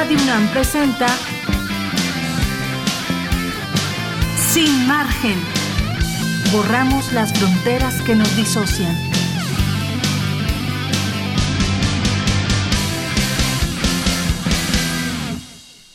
Radio UNAM presenta Sin margen. Borramos las fronteras que nos disocian.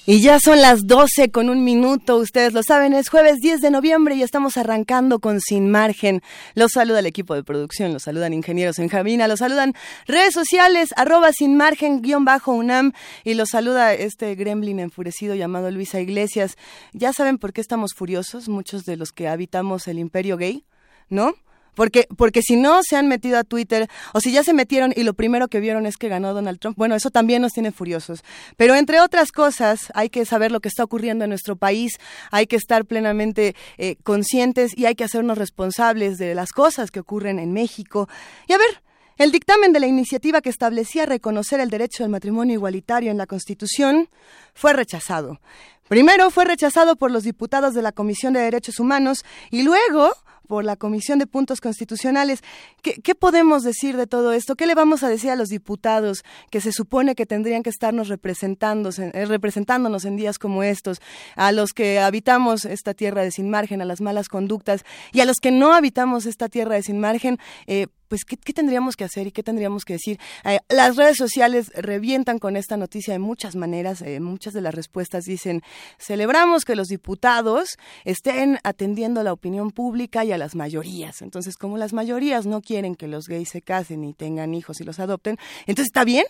Y ya son las 12 con un minuto, ustedes lo saben, es jueves 10 de noviembre y estamos arrancando con Sin Margen. Los saluda el equipo de producción, los saludan ingenieros en Javina, los saludan redes sociales, arroba sin margen, guion bajo UNAM, y los saluda este gremlin enfurecido llamado Luisa Iglesias. Ya saben por qué estamos furiosos, muchos de los que habitamos el imperio gay, ¿no? Porque, porque si no se han metido a Twitter o si ya se metieron y lo primero que vieron es que ganó Donald Trump, bueno, eso también nos tiene furiosos. Pero entre otras cosas, hay que saber lo que está ocurriendo en nuestro país, hay que estar plenamente eh, conscientes y hay que hacernos responsables de las cosas que ocurren en México. Y a ver, el dictamen de la iniciativa que establecía reconocer el derecho al matrimonio igualitario en la Constitución fue rechazado. Primero fue rechazado por los diputados de la Comisión de Derechos Humanos y luego por la Comisión de Puntos Constitucionales. ¿Qué, podemos decir de todo esto? ¿Qué le vamos a decir a los diputados que se supone que tendrían que estarnos eh, representándonos en días como estos? A los que habitamos esta tierra de sin margen, a las malas conductas y a los que no habitamos esta tierra de sin margen, eh, pues ¿qué, tendríamos que hacer y qué tendríamos que decir. Eh, las redes sociales revientan con esta noticia de muchas maneras. muchas de las respuestas dicen, celebramos que los diputados estén atendiendo la opinión pública y a las mayorías. Entonces, como las mayorías no quieren que los gays se casen y tengan hijos y los adopten, entonces está bien,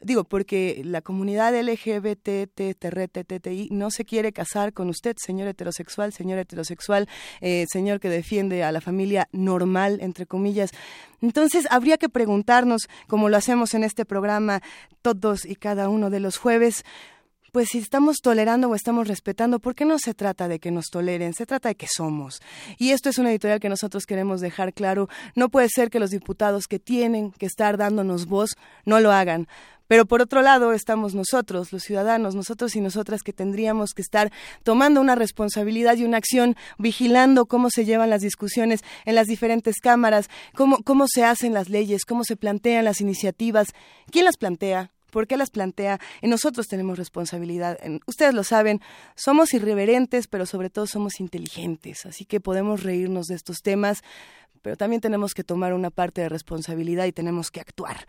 digo, porque la comunidad LGBTTRTTI no se quiere casar con usted, señor heterosexual, señor heterosexual, eh, señor que defiende a la familia normal, entre comillas. Entonces, habría que preguntarnos, como lo hacemos en este programa todos y cada uno de los jueves, pues si estamos tolerando o estamos respetando, ¿por qué no se trata de que nos toleren? Se trata de que somos. Y esto es una editorial que nosotros queremos dejar claro. No puede ser que los diputados que tienen que estar dándonos voz no lo hagan. Pero por otro lado estamos nosotros, los ciudadanos, nosotros y nosotras que tendríamos que estar tomando una responsabilidad y una acción, vigilando cómo se llevan las discusiones en las diferentes cámaras, cómo, cómo se hacen las leyes, cómo se plantean las iniciativas, quién las plantea, ¿Por qué las plantea? En nosotros tenemos responsabilidad. ustedes lo saben, somos irreverentes, pero sobre todo somos inteligentes. Así que podemos reírnos de estos temas, pero también tenemos que tomar una parte de responsabilidad y tenemos que actuar.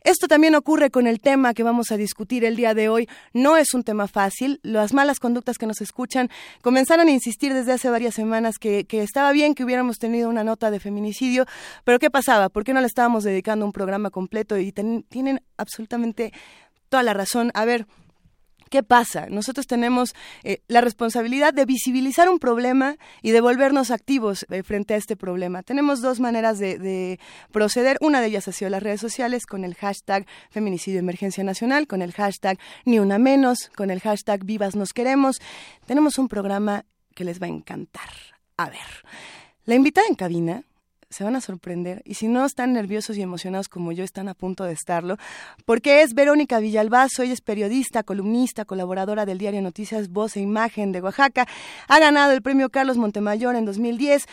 Esto también ocurre con el tema que vamos a discutir el día de hoy. No es un tema fácil. Las malas conductas que nos escuchan comenzaron a insistir desde hace varias semanas que, estaba bien que hubiéramos tenido una nota de feminicidio, pero ¿qué pasaba? ¿Por qué no le estábamos dedicando un programa completo? Y tienen absolutamente toda la razón. A ver, ¿Qué pasa? Nosotros tenemos eh, la responsabilidad de visibilizar un problema y de volvernos activos eh, frente a este problema. Tenemos dos maneras de, proceder. Una de ellas ha sido las redes sociales con el hashtag Feminicidio Emergencia Nacional, con el hashtag Ni Una Menos, con el hashtag Vivas Nos Queremos. Tenemos un programa que les va a encantar. A ver, la invitada en cabina se van a sorprender. Y si no están nerviosos y emocionados como yo, están a punto de estarlo, porque es Verónica Villalbazo, ella es periodista, columnista, colaboradora del diario Noticias Voz e Imagen de Oaxaca, ha ganado el premio Carlos Montemayor en 2010,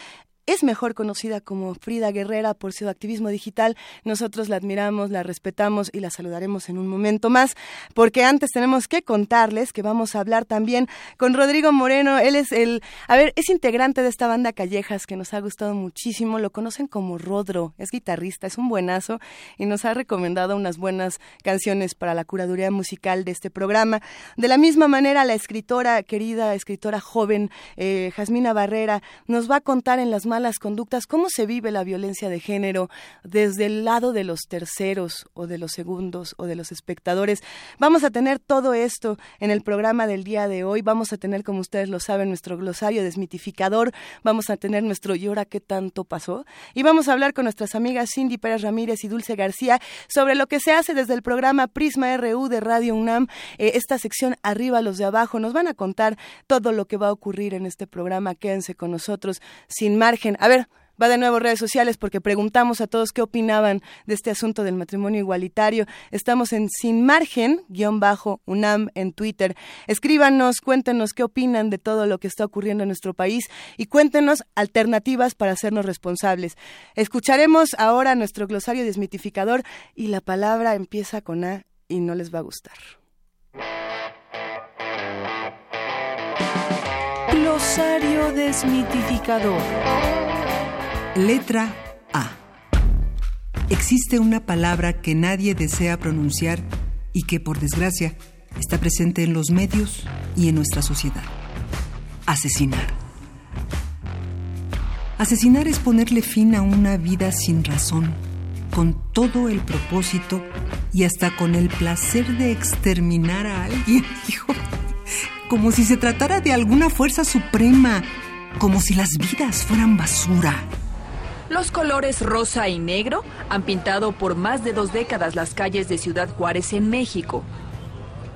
es mejor conocida como Frida Guerrera por su activismo digital. Nosotros la admiramos, la respetamos y la saludaremos en un momento más, porque antes tenemos que contarles que vamos a hablar también con Rodrigo Moreno. Él es el, a ver, es integrante de esta banda Callejas que nos ha gustado muchísimo. Lo conocen como Rodro, es guitarrista, es un buenazo y nos ha recomendado unas buenas canciones para la curaduría musical de este programa. De la misma manera, la escritora, querida escritora joven, eh, Jasmina Barrera, nos va a contar en las malas conductas, cómo se vive la violencia de género desde el lado de los terceros o de los segundos o de los espectadores. Vamos a tener todo esto en el programa del día de hoy. Vamos a tener, como ustedes lo saben, nuestro glosario desmitificador. Vamos a tener nuestro ¿y qué tanto pasó? Y vamos a hablar con nuestras amigas Cindy Pérez Ramírez y Dulce García sobre lo que se hace desde el programa Prisma RU de Radio UNAM. Eh, esta sección arriba, los de abajo, nos van a contar todo lo que va a ocurrir en este programa. Quédense con nosotros sin margen a ver, va de nuevo redes sociales porque preguntamos a todos qué opinaban de este asunto del matrimonio igualitario. Estamos en Sin Margen, guion bajo, UNAM en Twitter. Escríbanos, cuéntenos qué opinan de todo lo que está ocurriendo en nuestro país y cuéntenos alternativas para hacernos responsables. Escucharemos ahora nuestro glosario desmitificador y la palabra empieza con A y no les va a gustar. Desmitificador. Letra A. Existe una palabra que nadie desea pronunciar y que, por desgracia, está presente en los medios y en nuestra sociedad. Asesinar. Asesinar es ponerle fin a una vida sin razón, con todo el propósito y hasta con el placer de exterminar a alguien, hijo. Como si se tratara de alguna fuerza suprema, como si las vidas fueran basura. Los colores rosa y negro han pintado por más de dos décadas las calles de Ciudad Juárez en México.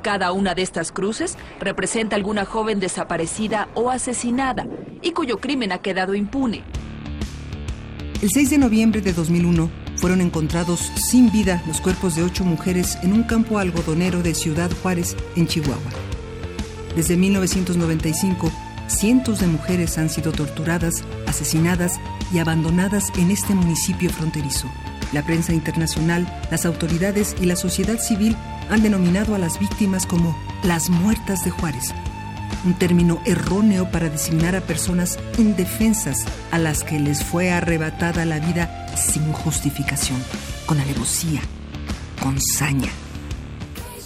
Cada una de estas cruces representa alguna joven desaparecida o asesinada y cuyo crimen ha quedado impune. El 6 de noviembre de 2001 fueron encontrados sin vida los cuerpos de ocho mujeres en un campo algodonero de Ciudad Juárez, en Chihuahua. Desde 1995, cientos de mujeres han sido torturadas, asesinadas y abandonadas en este municipio fronterizo. La prensa internacional, las autoridades y la sociedad civil han denominado a las víctimas como las muertas de Juárez, un término erróneo para designar a personas indefensas a las que les fue arrebatada la vida sin justificación, con alevosía, con saña.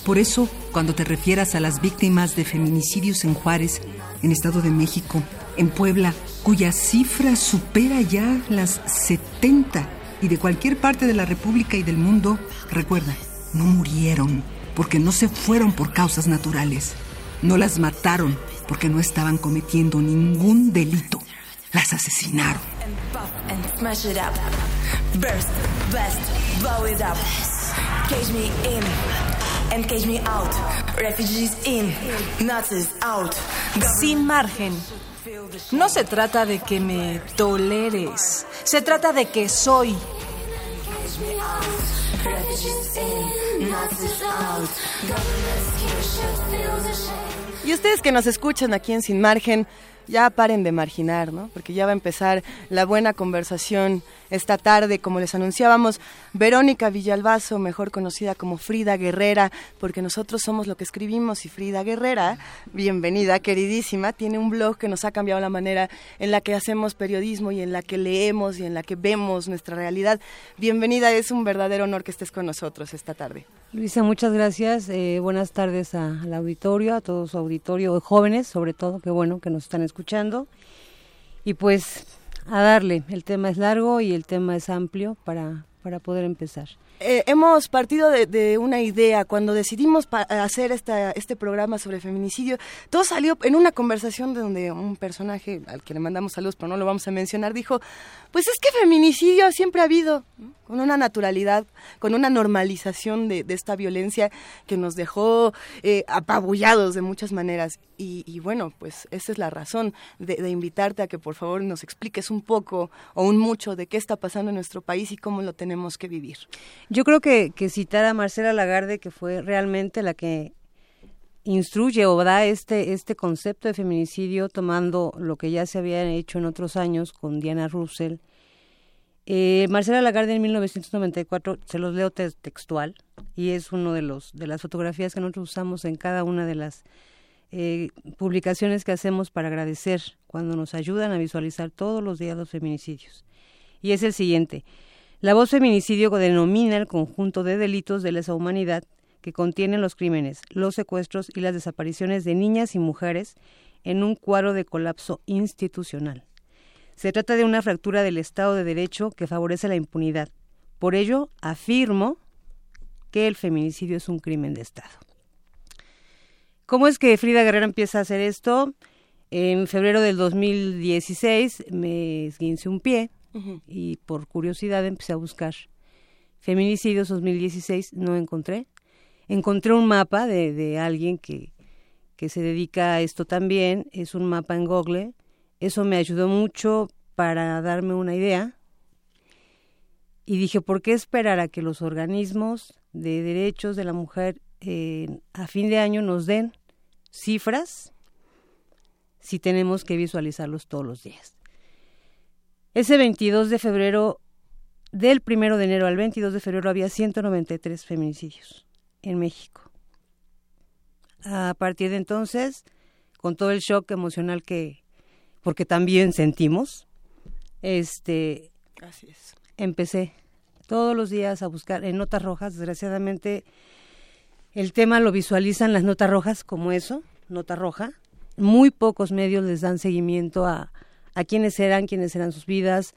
Por eso, cuando te refieras a las víctimas de feminicidios en Juárez, en Estado de México, en Puebla, cuya cifra supera ya las 70 y de cualquier parte de la República y del mundo, recuerda, no murieron porque no se fueron por causas naturales. No las mataron porque no estaban cometiendo ningún delito. Las asesinaron. Sin margen. No se trata de que me toleres, se trata de que soy. Y ustedes que nos escuchan aquí en Sin Margen, ya paren de marginar, ¿no? Porque ya va a empezar la buena conversación esta tarde, como les anunciábamos, Verónica Villalbazo, mejor conocida como Frida Guerrera, porque nosotros somos lo que escribimos y Frida Guerrera, bienvenida, queridísima, tiene un blog que nos ha cambiado la manera en la que hacemos periodismo y en la que leemos y en la que vemos nuestra realidad. Bienvenida, es un verdadero honor que estés con nosotros esta tarde. Luisa, muchas gracias. Eh, buenas tardes al auditorio, a todo su auditorio, jóvenes sobre todo, qué bueno que nos están escuchando. Y pues a darle. El tema es largo y el tema es amplio para, para poder empezar. Eh, hemos partido de, una idea. Cuando decidimos hacer esta, este programa sobre feminicidio, todo salió en una conversación donde un personaje al que le mandamos saludos, pero no lo vamos a mencionar, dijo, pues es que feminicidio siempre ha habido, con una naturalidad, con una normalización de, esta violencia que nos dejó eh, apabullados de muchas maneras. Y, bueno, pues esa es la razón de, de, invitarte a que por favor nos expliques un poco o un mucho de qué está pasando en nuestro país y cómo lo tenemos que vivir. Yo creo que, que citar a Marcela Lagarde, que fue realmente la que instruye o da este, este concepto de feminicidio tomando lo que ya se había hecho en otros años con Diana Russell. Eh, Marcela Lagarde en 1994, se los leo textual, y es uno de los de las fotografías que nosotros usamos en cada una de las eh, publicaciones que hacemos para agradecer cuando nos ayudan a visualizar todos los días los feminicidios. Y es el siguiente. La voz feminicidio denomina el conjunto de delitos de lesa humanidad que contienen los crímenes, los secuestros y las desapariciones de niñas y mujeres en un cuadro de colapso institucional. Se trata de una fractura del Estado de Derecho que favorece la impunidad. Por ello, afirmo que el feminicidio es un crimen de Estado. ¿Cómo es que Frida Guerrero empieza a hacer esto? En febrero del 2016 me esguince un pie y por curiosidad empecé a buscar feminicidios 2016, no encontré. Encontré un mapa de, de alguien que, que se dedica a esto también, es un mapa en Google. Eso me ayudó mucho para darme una idea. Y dije, ¿por qué esperar a que los organismos de derechos de la mujer eh, a fin de año nos den cifras si tenemos que visualizarlos todos los días? Ese 22 de febrero, del 1 de enero al 22 de febrero, había 193 feminicidios en México. A partir de entonces, con todo el shock emocional que, porque también sentimos, este, Así es. empecé todos los días a buscar en notas rojas. Desgraciadamente, el tema lo visualizan las notas rojas como eso, nota roja. Muy pocos medios les dan seguimiento a, a quiénes eran, quiénes eran sus vidas,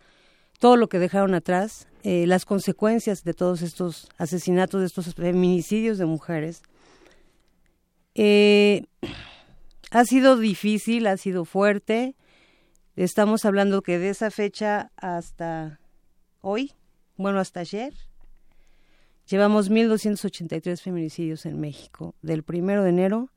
todo lo que dejaron atrás, eh, las consecuencias de todos estos asesinatos, de estos feminicidios de mujeres. Eh, ha sido difícil, ha sido fuerte. Estamos hablando que de esa fecha hasta hoy, bueno, hasta ayer, llevamos 1.283 feminicidios en México, del primero de enero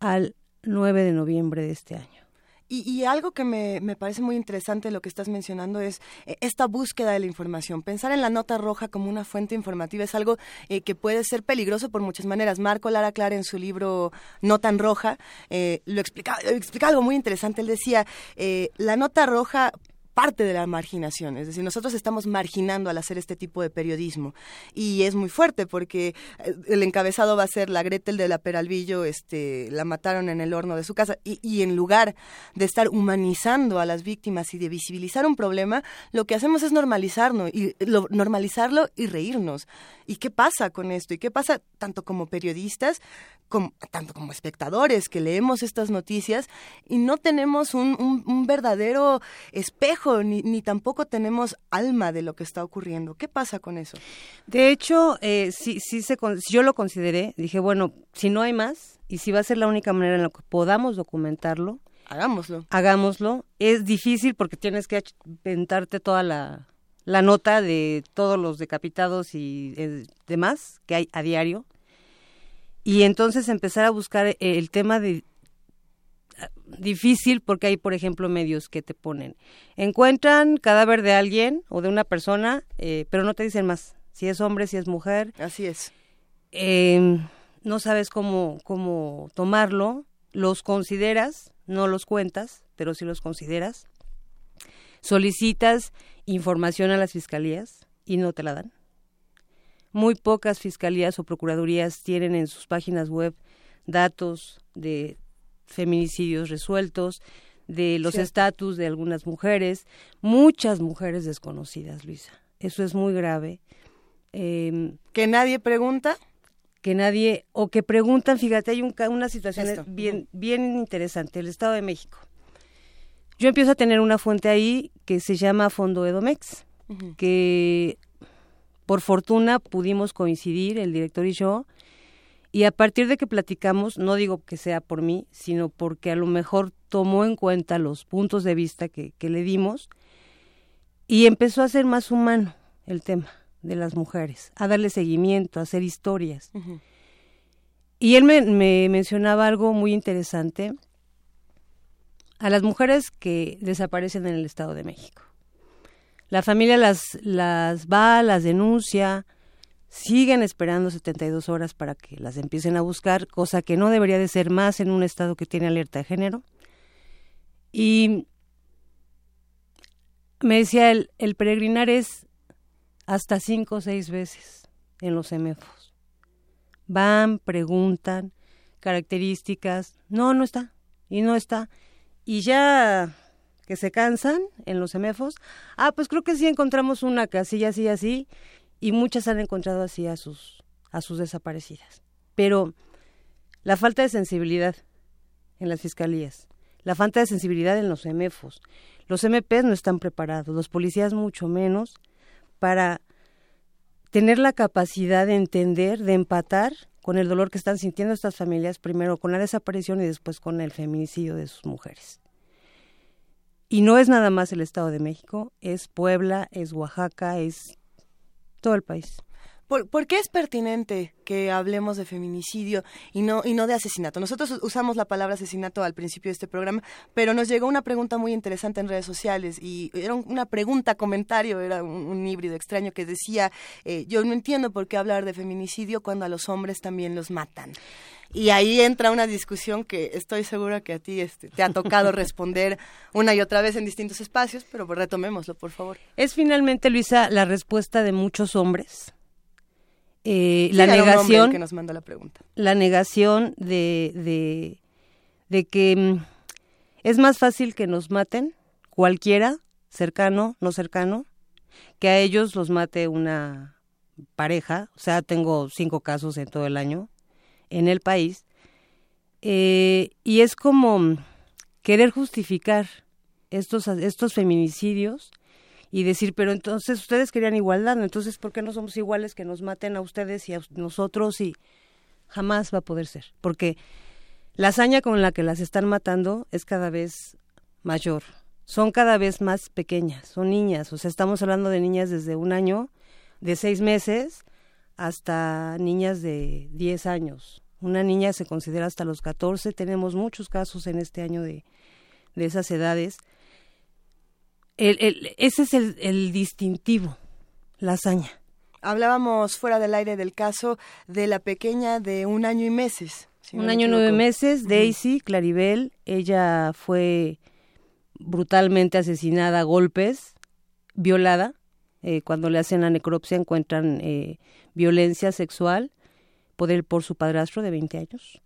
al 9 de noviembre de este año. Y, y, algo que me, me, parece muy interesante lo que estás mencionando es eh, esta búsqueda de la información. Pensar en la nota roja como una fuente informativa es algo eh, que puede ser peligroso por muchas maneras. Marco Lara Clara en su libro Nota en Roja eh, lo explica, explica algo muy interesante. Él decía, eh, la nota roja parte de la marginación, es decir, nosotros estamos marginando al hacer este tipo de periodismo y es muy fuerte porque eh, el encabezado va a ser la Gretel de la Peralvillo, este, la mataron en el horno de su casa y, en lugar de estar humanizando a las víctimas y de visibilizar un problema, lo que hacemos es normalizarlo y lo, normalizarlo y reírnos. ¿Y qué pasa con esto? ¿Y qué pasa tanto como periodistas, como, tanto como espectadores que leemos estas noticias y no tenemos un verdadero espejo ni, ni, tampoco tenemos alma de lo que está ocurriendo. ¿Qué pasa con eso? De hecho, eh, sí, sí se, yo lo consideré, dije, bueno, si no hay más y si va a ser la única manera en la que podamos documentarlo, hagámoslo. Hagámoslo. Es difícil porque tienes que inventarte toda la, la nota de todos los decapitados y eh, demás que hay a diario. Y entonces empezar a buscar el tema de difícil porque hay, por ejemplo, medios que te ponen, encuentran cadáver de alguien o de una persona, eh, pero no te dicen más, si es hombre, si es mujer. Así es. Eh, no sabes cómo, cómo tomarlo, los consideras, no los cuentas, pero sí los consideras. Solicitas información a las fiscalías y no te la dan. Muy pocas fiscalías o procuradurías tienen en sus páginas web datos de feminicidios resueltos, de los estatus de algunas mujeres, muchas mujeres desconocidas, Luisa. Eso es muy grave. Eh, ¿Que nadie pregunta? Que nadie, o que preguntan, fíjate, hay un, una situación Esto. bien, bien interesante, el Estado de México. Yo empiezo a tener una fuente ahí que se llama Fondo Edomex, uh -huh. que por fortuna pudimos coincidir, el director y yo, y a partir de que platicamos, no digo que sea por mí, sino porque a lo mejor tomó en cuenta los puntos de vista que, que le dimos y empezó a ser más humano el tema de las mujeres, a darle seguimiento, a hacer historias. Uh -huh. Y él me, me, mencionaba algo muy interesante, a las mujeres que desaparecen en el Estado de México. La familia las, las va, las denuncia, siguen esperando 72 horas para que las empiecen a buscar, cosa que no debería de ser más en un estado que tiene alerta de género. Y me decía, el, el peregrinar es hasta cinco o seis veces en los semefos. Van, preguntan, características, no, no está, y no está. Y ya que se cansan en los semefos, ah, pues creo que sí encontramos una casilla así, así, y muchas han encontrado así a sus, a sus desaparecidas. Pero la falta de sensibilidad en las fiscalías, la falta de sensibilidad en los MFOs, los MPs no están preparados, los policías mucho menos, para tener la capacidad de entender, de empatar con el dolor que están sintiendo estas familias, primero con la desaparición y después con el feminicidio de sus mujeres. Y no es nada más el Estado de México, es Puebla, es Oaxaca, es todo el país. ¿Por, ¿Por, qué es pertinente que hablemos de feminicidio y no, y no de asesinato? Nosotros usamos la palabra asesinato al principio de este programa, pero nos llegó una pregunta muy interesante en redes sociales y era una pregunta, comentario, era un, híbrido extraño que decía, eh, yo no entiendo por qué hablar de feminicidio cuando a los hombres también los matan. Y ahí entra una discusión que estoy segura que a ti este, te ha tocado responder una y otra vez en distintos espacios, pero pues retomémoslo, por favor. Es finalmente, Luisa, la respuesta de muchos hombres eh, sí, la negación que nos manda la pregunta la negación de, de, de que mm, Es más fácil que nos maten cualquiera, cercano, no cercano, que a ellos los mate una pareja. O sea, tengo cinco casos en todo el año en el país. Eh, y es como querer justificar estos, estos feminicidios y decir, pero entonces ustedes querían igualdad, entonces ¿por qué no somos iguales que nos maten a ustedes y a nosotros? Y jamás va a poder ser, porque la hazaña con la que las están matando es cada vez mayor, son cada vez más pequeñas, son niñas, o sea, estamos hablando de niñas desde un año, de seis meses, hasta niñas de diez años. Una niña se considera hasta los catorce, tenemos muchos casos en este año de, de esas edades ese es el, distintivo, la hazaña. Hablábamos fuera del aire del caso de la pequeña de un año y meses. un año y nueve meses, Daisy Claribel, ella fue brutalmente asesinada a golpes, violada. Eh, cuando le hacen la necropsia encuentran eh, violencia sexual por, el, por su padrastro de 20 años.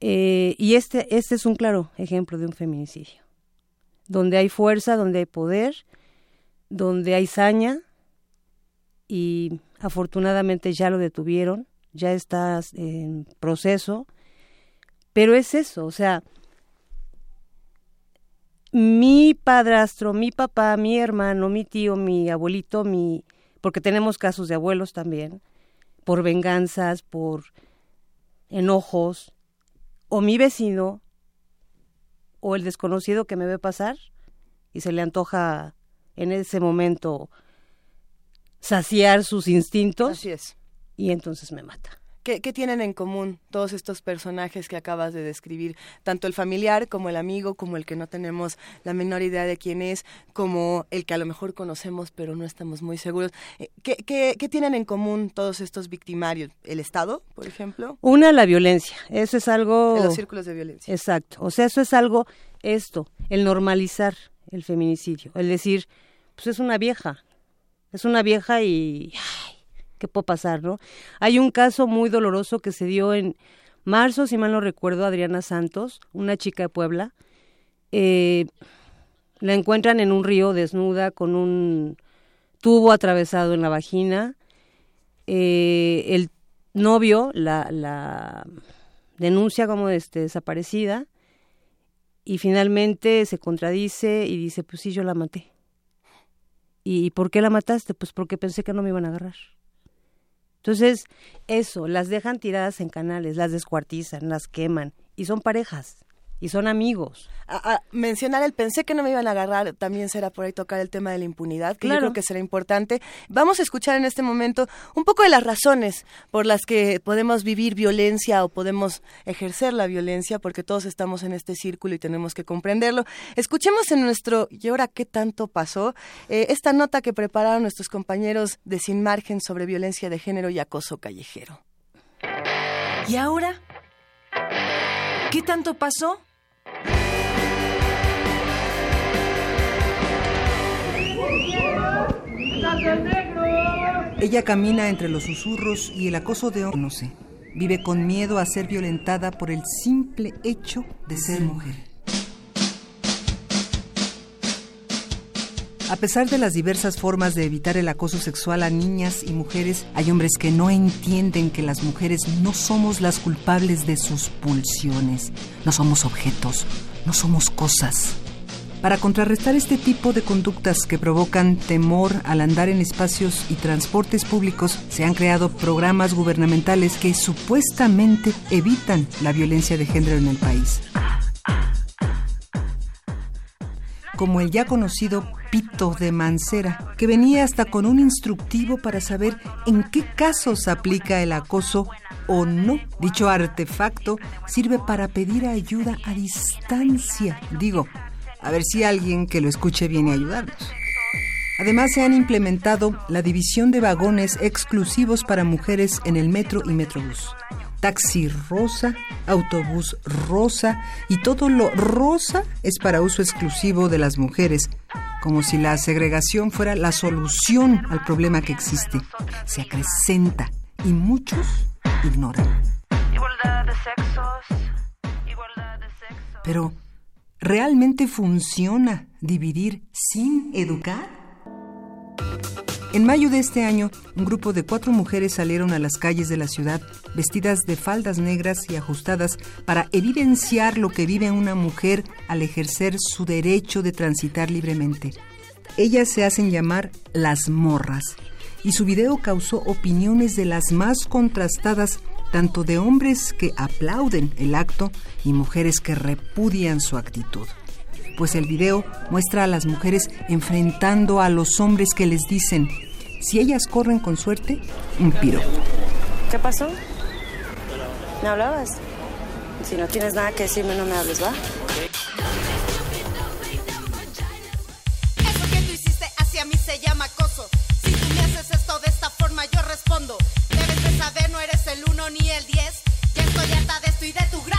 Eh, y este, este es un claro ejemplo de un feminicidio donde hay fuerza, donde hay poder, donde hay saña y afortunadamente ya lo detuvieron, ya está en proceso, pero es eso, o sea, mi padrastro, mi papá, mi hermano, mi tío, mi abuelito, mi porque tenemos casos de abuelos también, por venganzas, por enojos, o mi vecino o el desconocido que me ve pasar y se le antoja en ese momento saciar sus instintos. Así es. Y entonces me mata. ¿Qué, tienen en común todos estos personajes que acabas de describir? Tanto el familiar como el amigo, como el que no tenemos la menor idea de quién es, como el que a lo mejor conocemos pero no estamos muy seguros. Eh, ¿Qué, qué, tienen en común todos estos victimarios? ¿El Estado, por ejemplo? Una, la violencia. Eso es algo... los círculos de violencia. Exacto. O sea, eso es algo, esto, el normalizar el feminicidio. El decir, pues es una vieja. Es una vieja y... ¿qué puede pasar, no? Hay un caso muy doloroso que se dio en marzo, si mal no recuerdo, Adriana Santos, una chica de Puebla. Eh, la encuentran en un río desnuda con un tubo atravesado en la vagina. Eh, el novio la, denuncia como este, desaparecida y finalmente se contradice y dice, pues sí, yo la maté. ¿Y por qué la mataste? Pues porque pensé que no me iban a agarrar. Entonces, eso, las dejan tiradas en canales, las descuartizan, las queman y son parejas y son amigos. A, mencionar el pensé que no me iban a agarrar, también será por ahí tocar el tema de la impunidad, que yo creo que será importante. Vamos a escuchar en este momento un poco de las razones por las que podemos vivir violencia o podemos ejercer la violencia, porque todos estamos en este círculo y tenemos que comprenderlo. Escuchemos en nuestro ¿Y ahora qué tanto pasó? Eh, esta nota que prepararon nuestros compañeros de Sin Margen sobre violencia de género y acoso callejero. ¿Y ahora? ¿Qué tanto pasó? Ella camina entre los susurros y el acoso de no sé. Vive con miedo a ser violentada por el simple hecho de ser mujer. A pesar de las diversas formas de evitar el acoso sexual a niñas y mujeres, hay hombres que no entienden que las mujeres no somos las culpables de sus pulsiones, no somos objetos, no somos cosas. Para contrarrestar este tipo de conductas que provocan temor al andar en espacios y transportes públicos, se han creado programas gubernamentales que supuestamente evitan la violencia de género en el país. como el ya conocido pito de Mancera, que venía hasta con un instructivo para saber en qué casos aplica el acoso o no. Dicho artefacto sirve para pedir ayuda a distancia. Digo, a ver si alguien que lo escuche viene a ayudarnos. Además, se han implementado la división de vagones exclusivos para mujeres en el metro y metrobús taxi rosa, autobús rosa y todo lo rosa es para uso exclusivo de las mujeres, como si la segregación fuera la solución al problema que existe. Se acrecenta y muchos ignoran. Pero, ¿Realmente funciona dividir sin educar? En mayo de este año, un grupo de cuatro mujeres salieron a las calles de la ciudad vestidas de faldas negras y ajustadas para evidenciar lo que vive una mujer al ejercer su derecho de transitar libremente. Ellas se hacen llamar las morras y su video causó opiniones de las más contrastadas, tanto de hombres que aplauden el acto y mujeres que repudian su actitud pues el video muestra a las mujeres enfrentando a los hombres que les dicen, si ellas corren con suerte, un piro. ¿Qué pasó? ¿Me hablabas? Si no tienes nada que decirme, no me hables, ¿va? Eso que tú hiciste hacia mí se llama acoso. Si tú me haces esto de esta forma, yo respondo. Debes de saber, no eres el uno ni el diez. Ya estoy harta de esto y de tu gran.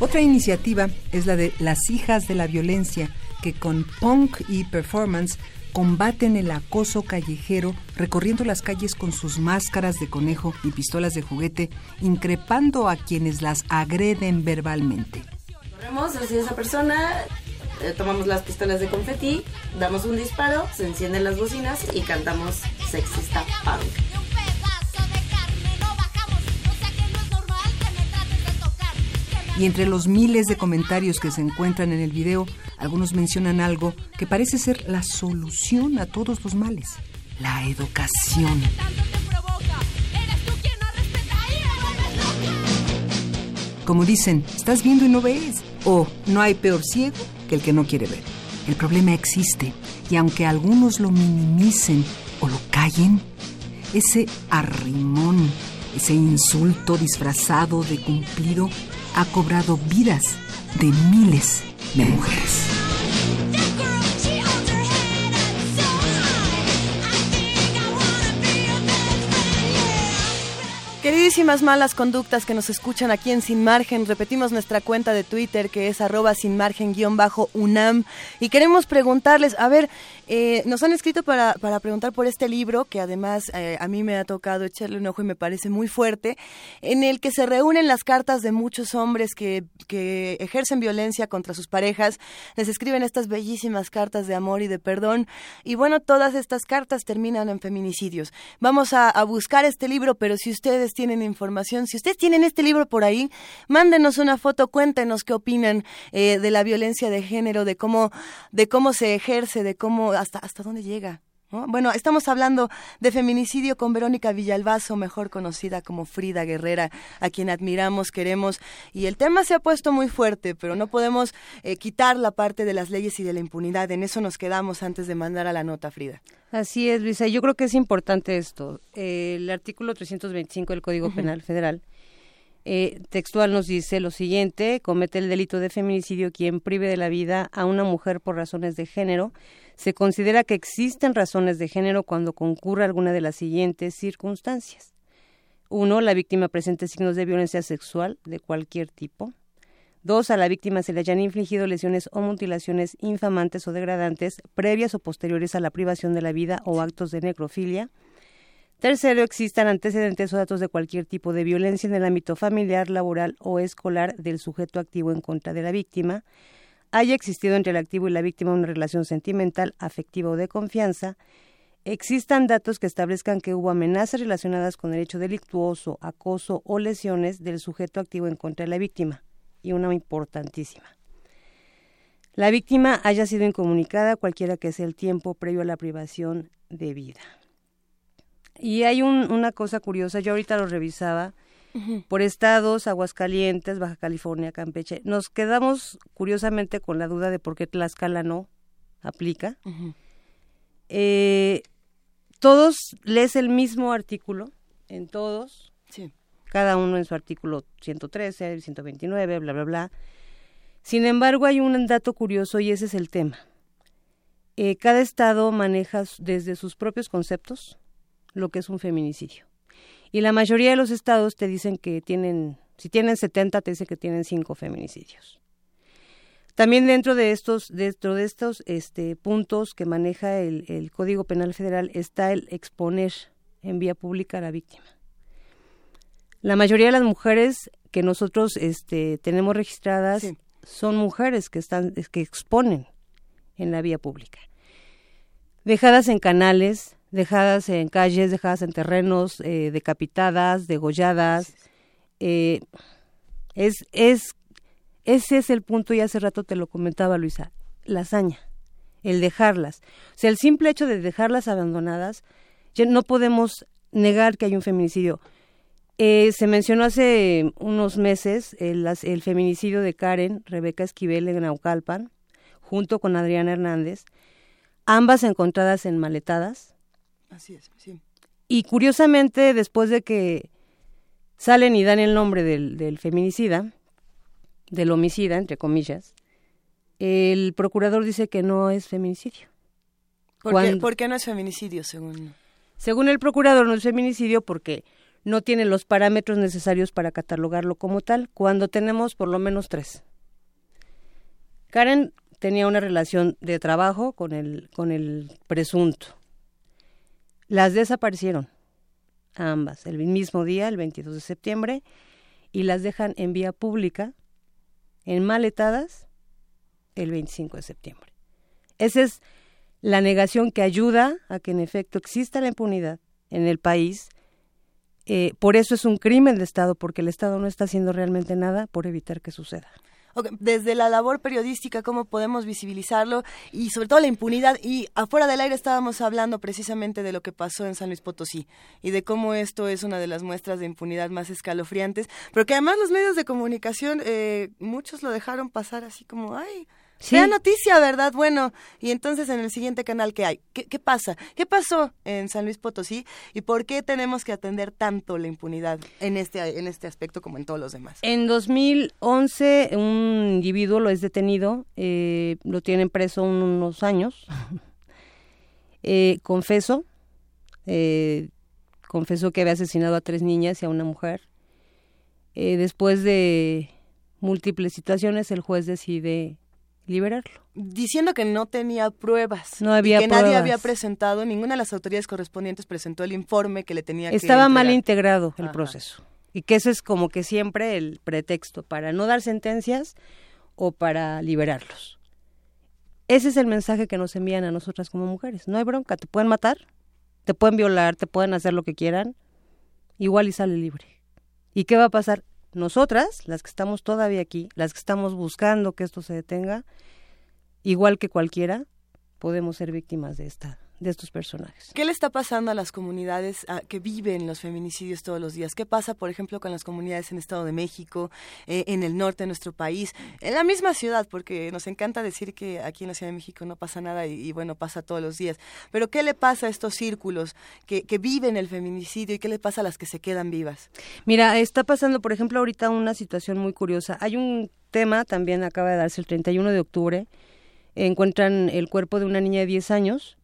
Otra iniciativa es la de las hijas de la violencia, que con punk y performance combaten el acoso callejero recorriendo las calles con sus máscaras de conejo y pistolas de juguete, increpando a quienes las agreden verbalmente. Corremos hacia esa persona, eh, tomamos las pistolas de confeti, damos un disparo, se encienden las bocinas y cantamos Sexista Punk. Y entre los miles de comentarios que se encuentran en el video, algunos mencionan algo que parece ser la solución a todos los males, la educación. Como dicen, estás viendo y no ves. O no hay peor ciego que el que no quiere ver. El problema existe y aunque algunos lo minimicen o lo callen, ese arrimón, ese insulto disfrazado de cumplido ha cobrado vidas de miles de mujeres. Queridísimas malas conductas que nos escuchan aquí en Sin Margen, repetimos nuestra cuenta de Twitter que es arroba sin margen guion bajo UNAM y queremos preguntarles, a ver, eh, nos han escrito para, para preguntar por este libro que además eh, a mí me ha tocado echarle un ojo y me parece muy fuerte, en el que se reúnen las cartas de muchos hombres que, que ejercen violencia contra sus parejas, les escriben estas bellísimas cartas de amor y de perdón y bueno, todas estas cartas terminan en feminicidios. Vamos a buscar este libro, pero si ustedes tienen información, si ustedes tienen este libro por ahí, mándenos una foto, cuéntenos qué opinan eh, de la violencia de género, de cómo, de cómo se ejerce, de cómo, hasta, hasta dónde llega. ¿No? Bueno, estamos hablando de feminicidio con Verónica Villalbazo, mejor conocida como Frida Guerrera, a quien admiramos, queremos, y el tema se ha puesto muy fuerte, pero no podemos eh, quitar la parte de las leyes y de la impunidad. En eso nos quedamos antes de mandar a la nota, Frida. Así es, Luisa. Yo creo que es importante esto. Eh, el artículo 325 del Código Penal Federal eh, textual nos dice lo siguiente, comete el delito de feminicidio quien prive de la vida a una mujer por razones de género. Se considera que existen razones de género cuando concurra alguna de las siguientes circunstancias. Uno, la víctima presente signos de violencia sexual de cualquier tipo. Dos, a la víctima se le hayan infligido lesiones o mutilaciones infamantes o degradantes previas o posteriores a la privación de la vida o actos de necrofilia. Tercero, existan antecedentes o datos de cualquier tipo de violencia en el ámbito familiar, laboral o escolar del sujeto activo en contra de la víctima. Haya existido entre el activo y la víctima una relación sentimental, afectiva o de confianza. Existan datos que establezcan que hubo amenazas relacionadas con el hecho delictuoso, acoso o lesiones del sujeto activo en contra de la víctima. Y una importantísima. La víctima haya sido incomunicada cualquiera que sea el tiempo previo a la privación de vida. Y hay un- una cosa curiosa, yo ahorita lo revisaba, por estados, Aguascalientes, Baja California, Campeche, nos quedamos curiosamente con la duda de por qué Tlaxcala no aplica. Eh, todos lees el mismo artículo, en todos, Sí. cada uno en su artículo 113, 129, bla, bla, bla. Sin embargo, hay un dato curioso y ese es el tema. Eh, cada estado maneja desde sus propios conceptos lo que es un feminicidio. Y la mayoría de los estados te dicen que tienen, si tienen 70, te dicen que tienen 5 feminicidios. También dentro de estos, dentro de estos este, puntos que maneja el, el Código Penal Federal está el exponer en vía pública a la víctima. La mayoría de las mujeres que nosotros este, tenemos registradas Sí. son mujeres que están que exponen en la vía pública. Dejadas en canales, dejadas en calles, dejadas en terrenos, eh, decapitadas, degolladas. Eh, es, es, ese es el punto, y hace rato te lo comentaba Luisa, la hazaña, el dejarlas. O sea, el simple hecho de dejarlas abandonadas, ya no podemos negar que hay un feminicidio. Eh, se mencionó hace unos meses el, el, feminicidio de Karen Rebeca Esquivel en Naucalpan, junto con Adriana Hernández, ambas encontradas en maletadas. Así es, sí. Y curiosamente, después de que salen y dan el nombre del, del feminicida, del homicida, entre comillas, el procurador dice que no es feminicidio. ¿Por, qué, ¿Por qué no es feminicidio, según? Según el procurador, no es feminicidio porque no tiene los parámetros necesarios para catalogarlo como tal, cuando tenemos por lo menos tres. Karen tenía una relación de trabajo con el, con el presunto. Las desaparecieron, ambas, el mismo día, el 22 de septiembre, y las dejan en vía pública, enmaletadas, el 25 de septiembre. Esa es la negación que ayuda a que en efecto exista la impunidad en el país eh, por eso es un crimen de Estado, porque el Estado no está haciendo realmente nada por evitar que suceda. Desde la labor periodística, ¿cómo podemos visibilizarlo? Y sobre todo la impunidad. Y afuera del aire estábamos hablando precisamente de lo que pasó en San Luis Potosí y de cómo esto es una de las muestras de impunidad más escalofriantes, pero que además los medios de comunicación, eh, muchos lo dejaron pasar así como, ay, Sea noticia, ¿verdad? Bueno, y entonces en el siguiente canal, ¿qué hay? ¿Qué, pasa? ¿Qué pasó en San Luis Potosí? ¿Y por qué tenemos que atender tanto la impunidad en este, en este aspecto como en todos los demás? En 2011, un individuo lo es detenido, eh, lo tienen preso unos años. eh, confeso, eh, confesó que había asesinado a tres niñas y a una mujer. Eh, después de múltiples situaciones, el juez decide liberarlo. Diciendo que no tenía pruebas. No había y que nadie había presentado, ninguna de las autoridades correspondientes presentó el informe que le tenía Estaba que Estaba mal integrado el proceso. Y que ese es como que siempre el pretexto para no dar sentencias o para liberarlos. Ese es el mensaje que nos envían a nosotras como mujeres. No hay bronca, te pueden matar, te pueden violar, te pueden hacer lo que quieran, igual y sale libre. ¿Y qué va a pasar? Nosotras, las que estamos todavía aquí, las que estamos buscando que esto se detenga, igual que cualquiera, podemos ser víctimas de esta de estos personajes. ¿Qué le está pasando a las comunidades que viven los feminicidios todos los días? ¿Qué pasa, por ejemplo, con las comunidades en el Estado de México, eh, en el norte de nuestro país, en la misma ciudad? Porque nos encanta decir que aquí en la Ciudad de México no pasa nada y, bueno, pasa todos los días. Pero ¿qué le pasa a estos círculos que, que viven el feminicidio y qué le pasa a las que se quedan vivas? Mira, está pasando, por ejemplo, ahorita una situación muy curiosa. Hay un tema, también acaba de darse el 31 de octubre, encuentran el cuerpo de una niña de 10 años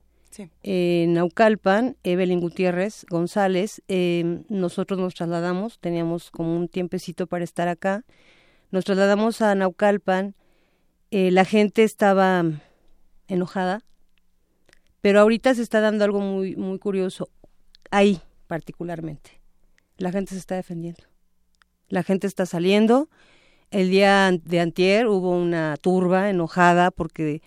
en Naucalpan, Evelyn Gutiérrez González, em, nosotros nos trasladamos, teníamos como un tiempecito para estar acá, nos trasladamos a Naucalpan, eh, la gente estaba enojada, pero ahorita se está dando algo muy, muy curioso, ahí particularmente, la gente se está defendiendo, la gente está saliendo, el día de antier hubo una turba enojada porque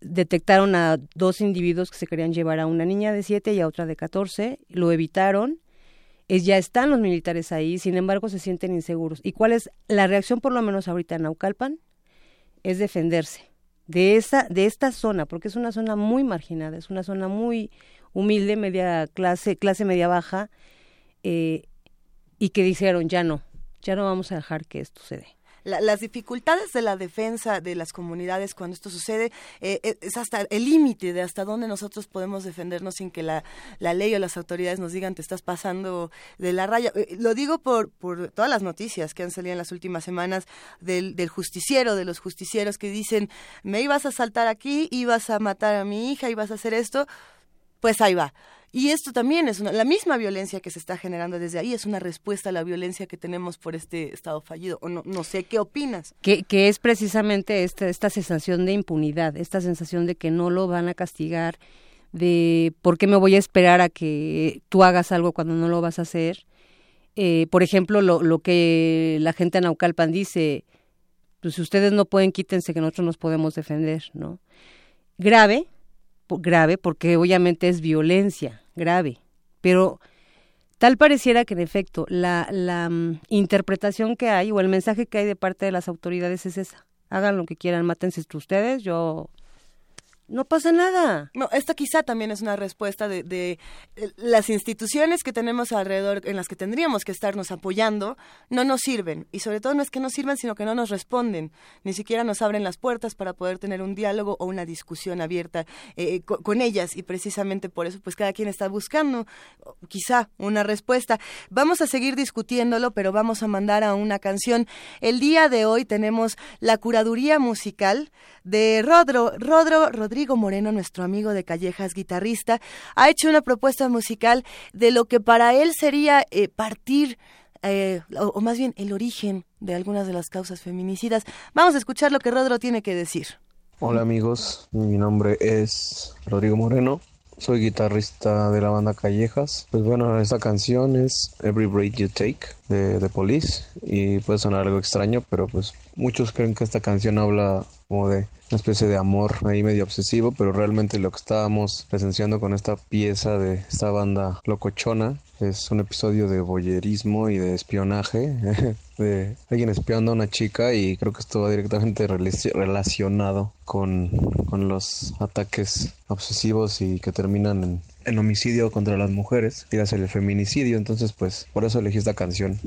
detectaron a dos individuos que se querían llevar a una niña de 7 y a otra de 14, lo evitaron, es, ya están los militares ahí, sin embargo se sienten inseguros. ¿Y cuál es la reacción por lo menos ahorita en Naucalpan? Es defenderse de esa de esta zona, porque es una zona muy marginada, es una zona muy humilde, media clase, clase media baja, eh, y que dijeron ya no, ya no vamos a dejar que esto se dé las dificultades de la defensa de las comunidades cuando esto sucede eh, eh, es hasta el límite de hasta dónde nosotros podemos defendernos sin que la, la, ley o las autoridades nos digan te estás pasando de la raya. Eh, lo digo por, por todas las noticias que han salido en las últimas semanas del, del justiciero, de los justicieros que dicen me ibas a saltar aquí, ibas a matar a mi hija, ibas a hacer esto, pues ahí va. Y esto también es una, la misma violencia que se está generando desde ahí, es una respuesta a la violencia que tenemos por este Estado fallido. O no, no sé, ¿qué opinas? Que, que es precisamente esta, esta sensación de impunidad, esta sensación de que no lo van a castigar, de por qué me voy a esperar a que tú hagas algo cuando no lo vas a hacer. Eh, por ejemplo, lo, lo que la gente en Naucalpan dice, pues si ustedes no pueden, quítense que nosotros nos podemos defender, ¿no? Grave, grave, porque obviamente es violencia, grave, pero tal pareciera que en efecto la, la mm, interpretación que hay o el mensaje que hay de parte de las autoridades es esa. Hagan lo que quieran, mátense ustedes, yo no pasa nada. No, esto quizá también es una respuesta de, de, eh, las instituciones que tenemos alrededor, en las que tendríamos que estarnos apoyando, no nos sirven. Y sobre todo no es que no sirvan, sino que no nos responden. Ni siquiera nos abren las puertas para poder tener un diálogo o una discusión abierta eh, con, con, ellas. Y precisamente por eso, pues cada quien está buscando quizá una respuesta. Vamos a seguir discutiéndolo, pero vamos a mandar a una canción. El día de hoy tenemos la curaduría musical de Rodro, Rodro Rodríguez Rodrigo Moreno, nuestro amigo de Callejas, guitarrista, ha hecho una propuesta musical de lo que para él sería eh, partir eh, o, más bien el origen de algunas de las causas feminicidas. Vamos a escuchar lo que Rodro tiene que decir. Hola amigos, mi nombre es Rodrigo Moreno, soy guitarrista de la banda Callejas. Pues bueno, esta canción es Every Breath You Take de The Police y puede sonar algo extraño, pero pues muchos creen que esta canción habla como de una especie de amor ahí medio obsesivo, pero realmente lo que estábamos presenciando con esta pieza de esta banda locochona es un episodio de boyerismo y de espionaje, de alguien espiando a una chica y creo que esto va directamente relacionado con, con los ataques obsesivos y que terminan en, homicidio contra las mujeres, y el feminicidio, entonces pues por eso elegí esta canción.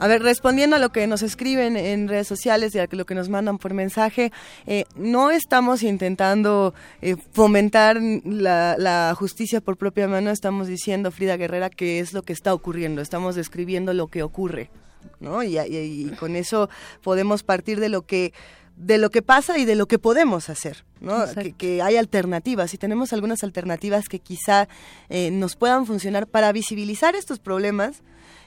A ver, respondiendo a lo que nos escriben en redes sociales y a lo que nos mandan por mensaje, eh, no estamos intentando eh, fomentar la, justicia por propia mano, estamos diciendo, Frida Guerrera, que es lo que está ocurriendo, estamos describiendo lo que ocurre, ¿no? Y, con eso podemos partir de lo que de lo que pasa y de lo que podemos hacer, ¿no? Que, hay alternativas y tenemos algunas alternativas que quizá eh, nos puedan funcionar para visibilizar estos problemas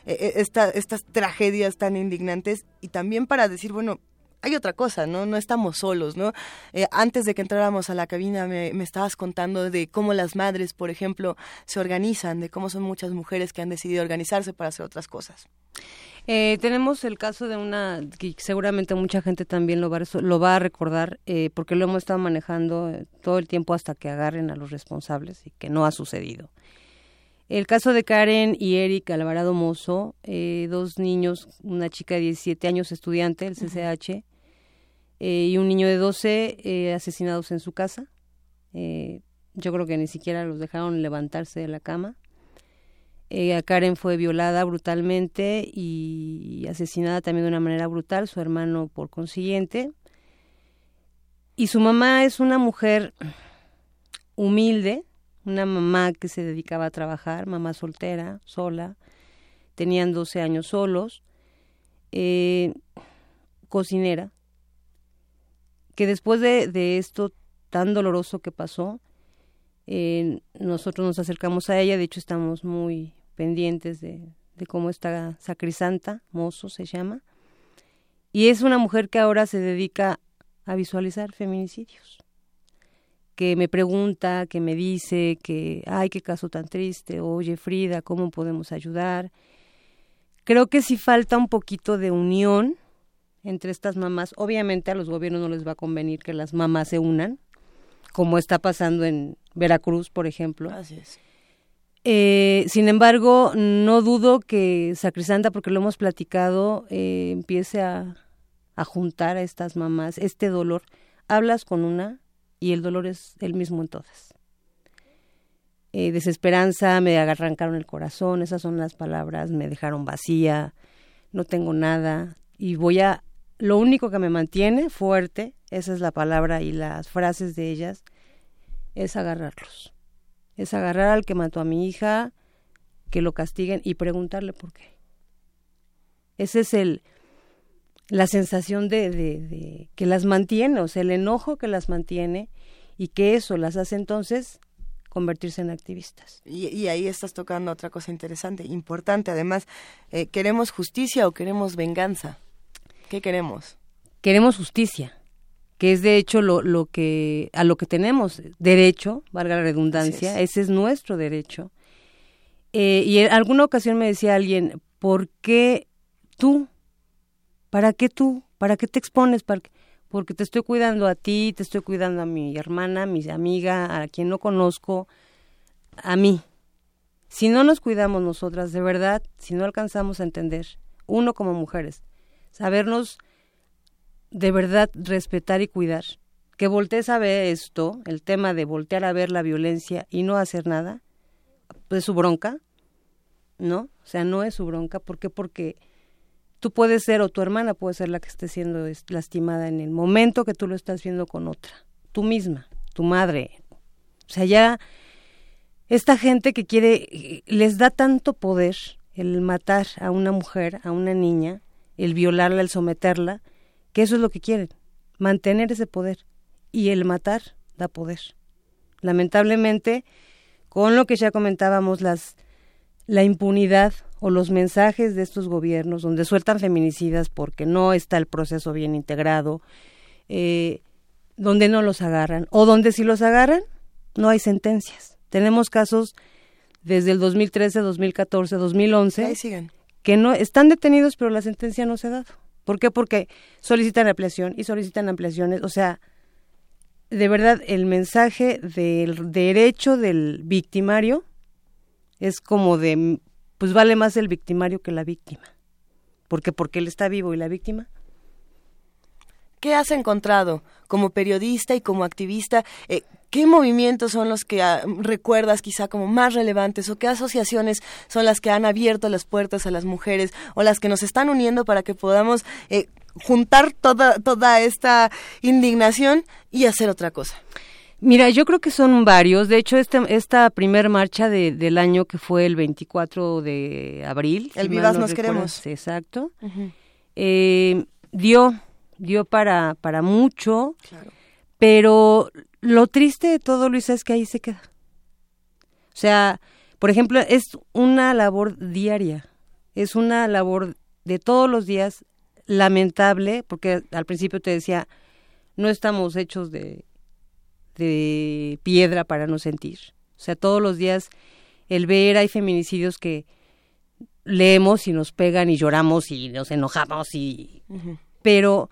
eh, eh, esta, estas tragedias tan indignantes y también para decir, bueno, hay otra cosa, ¿no? No estamos solos, ¿no? Eh, antes de que entráramos a la cabina me, estabas contando de cómo las madres, por ejemplo, se organizan, de cómo son muchas mujeres que han decidido organizarse para hacer otras cosas. tenemos el caso de una que seguramente mucha gente también lo va, lo va a recordar porque lo hemos estado manejando todo el tiempo hasta que agarren a los responsables y que no ha sucedido. El caso de Karen y Eric Alvarado Mozo, eh, dos niños, una chica de 17 años estudiante del CCH eh, y un niño de 12 eh, asesinados en su casa. Yo creo que ni siquiera los dejaron levantarse de la cama. Eh, Karen fue violada brutalmente y asesinada también de una manera brutal, su hermano por consiguiente. Y su mamá es una mujer humilde, una mamá que se dedicaba a trabajar, mamá soltera, sola, tenían 12 años solos, eh, cocinera, que después de, esto tan doloroso que pasó, eh, nosotros nos acercamos a ella, de hecho estamos muy pendientes de, de cómo está Sacrisanta, Mozo se llama, y es una mujer que ahora se dedica a visualizar feminicidios que me pregunta, que me dice que, ay, qué caso tan triste, oye Frida, ¿cómo podemos ayudar? Creo que sí falta un poquito de unión entre estas mamás. Obviamente a los gobiernos no les va a convenir que las mamás se unan, como está pasando en Veracruz, por ejemplo. Así es. Eh, sin embargo, no dudo que Sacrisanta, porque lo hemos platicado, eh, empiece a, a juntar a estas mamás este dolor. Hablas con una, y el dolor es el mismo en todas. Eh, desesperanza, me arrancaron el corazón, esas son las palabras, me dejaron vacía, no tengo nada y voy a, lo único que me mantiene fuerte, esa es la palabra y las frases de ellas, es agarrarlos, es agarrar al que mató a mi hija, que lo castiguen y preguntarle por qué. Ese es el, la sensación de, de, que las mantiene, o sea, el enojo que las mantiene y que eso las hace entonces convertirse en activistas. Y, ahí estás tocando otra cosa interesante, importante. Además, eh, ¿queremos justicia o queremos venganza? ¿Qué queremos? Queremos justicia, que es de hecho lo, lo que a lo que tenemos derecho, valga la redundancia, ese es nuestro derecho. Eh, y en alguna ocasión me decía alguien, ¿por qué tú ¿Para qué tú? ¿Para qué te expones? Porque te estoy cuidando a ti, te estoy cuidando a mi hermana, a mi amiga, a quien no conozco, a mí. Si no nos cuidamos nosotras, de verdad, si no alcanzamos a entender, uno como mujeres, sabernos de verdad respetar y cuidar, que voltees a ver esto, el tema de voltear a ver la violencia y no hacer nada, pues su bronca, ¿no? O sea, no es su bronca, ¿por qué? Porque tú puedes ser o tu hermana puede ser la que esté siendo lastimada en el momento que tú lo estás viendo con otra, tú misma, tu madre. O sea, ya esta gente que quiere, les da tanto poder el matar a una mujer, a una niña, el violarla, el someterla, que eso es lo que quieren, mantener ese poder. Y el matar da poder. Lamentablemente, con lo que ya comentábamos, las, la impunidad o los mensajes de estos gobiernos donde sueltan feminicidas porque no está el proceso bien integrado, eh, donde no los agarran, o donde si los agarran, no hay sentencias. Tenemos casos desde el 2013, 2014, 2011 que no están detenidos, pero la sentencia no se ha dado. ¿Por qué? Porque solicitan ampliación y solicitan ampliaciones. O sea, de verdad, el mensaje del derecho del victimario es como de pues vale más el victimario que la víctima. ¿Por qué? Porque él está vivo y la víctima. ¿Qué has encontrado como periodista y como activista? Eh, ¿Qué movimientos son los que ah, recuerdas quizá como más relevantes o qué asociaciones son las que han abierto las puertas a las mujeres o las que nos están uniendo para que podamos eh, juntar toda, toda esta indignación y hacer otra cosa? Mira, yo creo que son varios. De hecho, este, esta primer marcha del año que fue el 24 de abril. El Vivas nos queremos. Exacto. Eh, dio, dio para, para mucho. Pero lo triste de todo, Luisa, es que ahí se queda. O sea, por ejemplo, es una labor diaria. Es una labor de todos los días lamentable, porque al principio te decía, no estamos hechos de de piedra para no sentir. O sea, todos los días el ver hay feminicidios que leemos y nos pegan y lloramos y nos enojamos y pero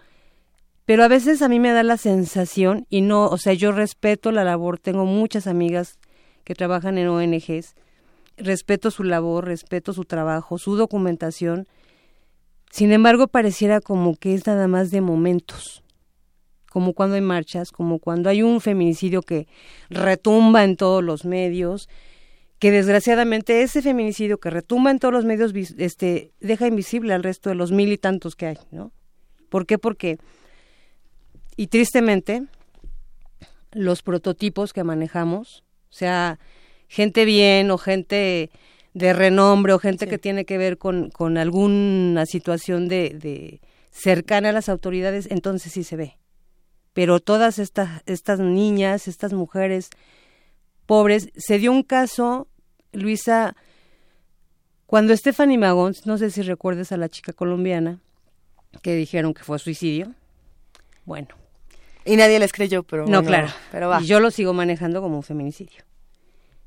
pero a veces a mí me da la sensación y no, o sea, yo respeto la labor, tengo muchas amigas que trabajan en ONGs, respeto su labor, respeto su trabajo, su documentación. Sin embargo, pareciera como que es nada más de momentos como cuando hay marchas, como cuando hay un feminicidio que retumba en todos los medios, que desgraciadamente ese feminicidio que retumba en todos los medios este, deja invisible al resto de los mil y tantos que hay, ¿no? ¿Por qué? Porque, y tristemente, los prototipos que manejamos, o sea, gente bien o gente de renombre o gente que tiene que ver con, con alguna situación de, de, cercana a las autoridades, entonces sí se ve. Pero todas estas, estas niñas, estas mujeres pobres, se dio un caso, Luisa, cuando Stephanie Magón, no sé si recuerdes a la chica colombiana, que dijeron que fue suicidio. Bueno. Y nadie les creyó, pero No, claro. Pero va. Y yo lo sigo manejando como un feminicidio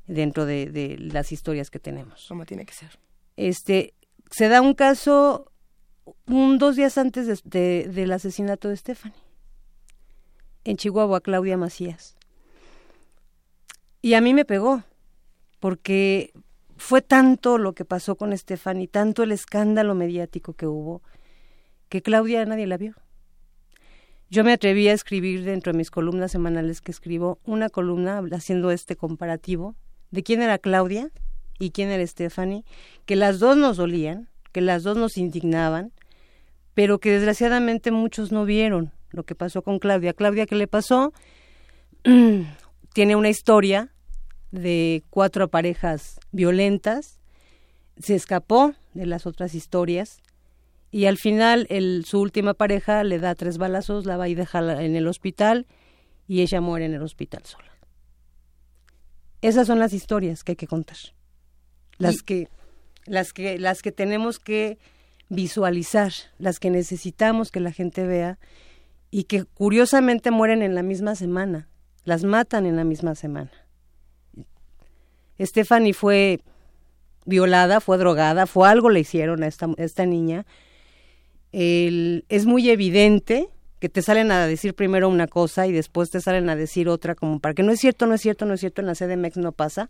dentro de, de, las historias que tenemos. Como tiene que ser. Este, se da un caso un dos días antes de, del asesinato de Stephanie. En Chihuahua, Claudia Macías. Y a mí me pegó, porque fue tanto lo que pasó con Stephanie, tanto el escándalo mediático que hubo, que Claudia nadie la vio. Yo me atreví a escribir dentro de mis columnas semanales que escribo una columna haciendo este comparativo de quién era Claudia y quién era Stephanie, que las dos nos dolían, que las dos nos indignaban, pero que desgraciadamente muchos no vieron lo que pasó con Claudia. Claudia, ¿qué le pasó? Tiene una historia de cuatro parejas violentas, se escapó de las otras historias y al final el, su última pareja le da tres balazos, la va y deja en el hospital y ella muere en el hospital sola. Esas son las historias que hay que contar. Las que las que las que tenemos que visualizar, las que necesitamos que la gente vea y que curiosamente mueren en la misma semana, las matan en la misma semana. Stephanie fue violada, fue drogada, fue algo le hicieron a esta, esta niña. es muy evidente que te salen a decir primero una cosa y después te salen a decir otra, como para que no es cierto, no es cierto, no es cierto, en la CDMX no pasa.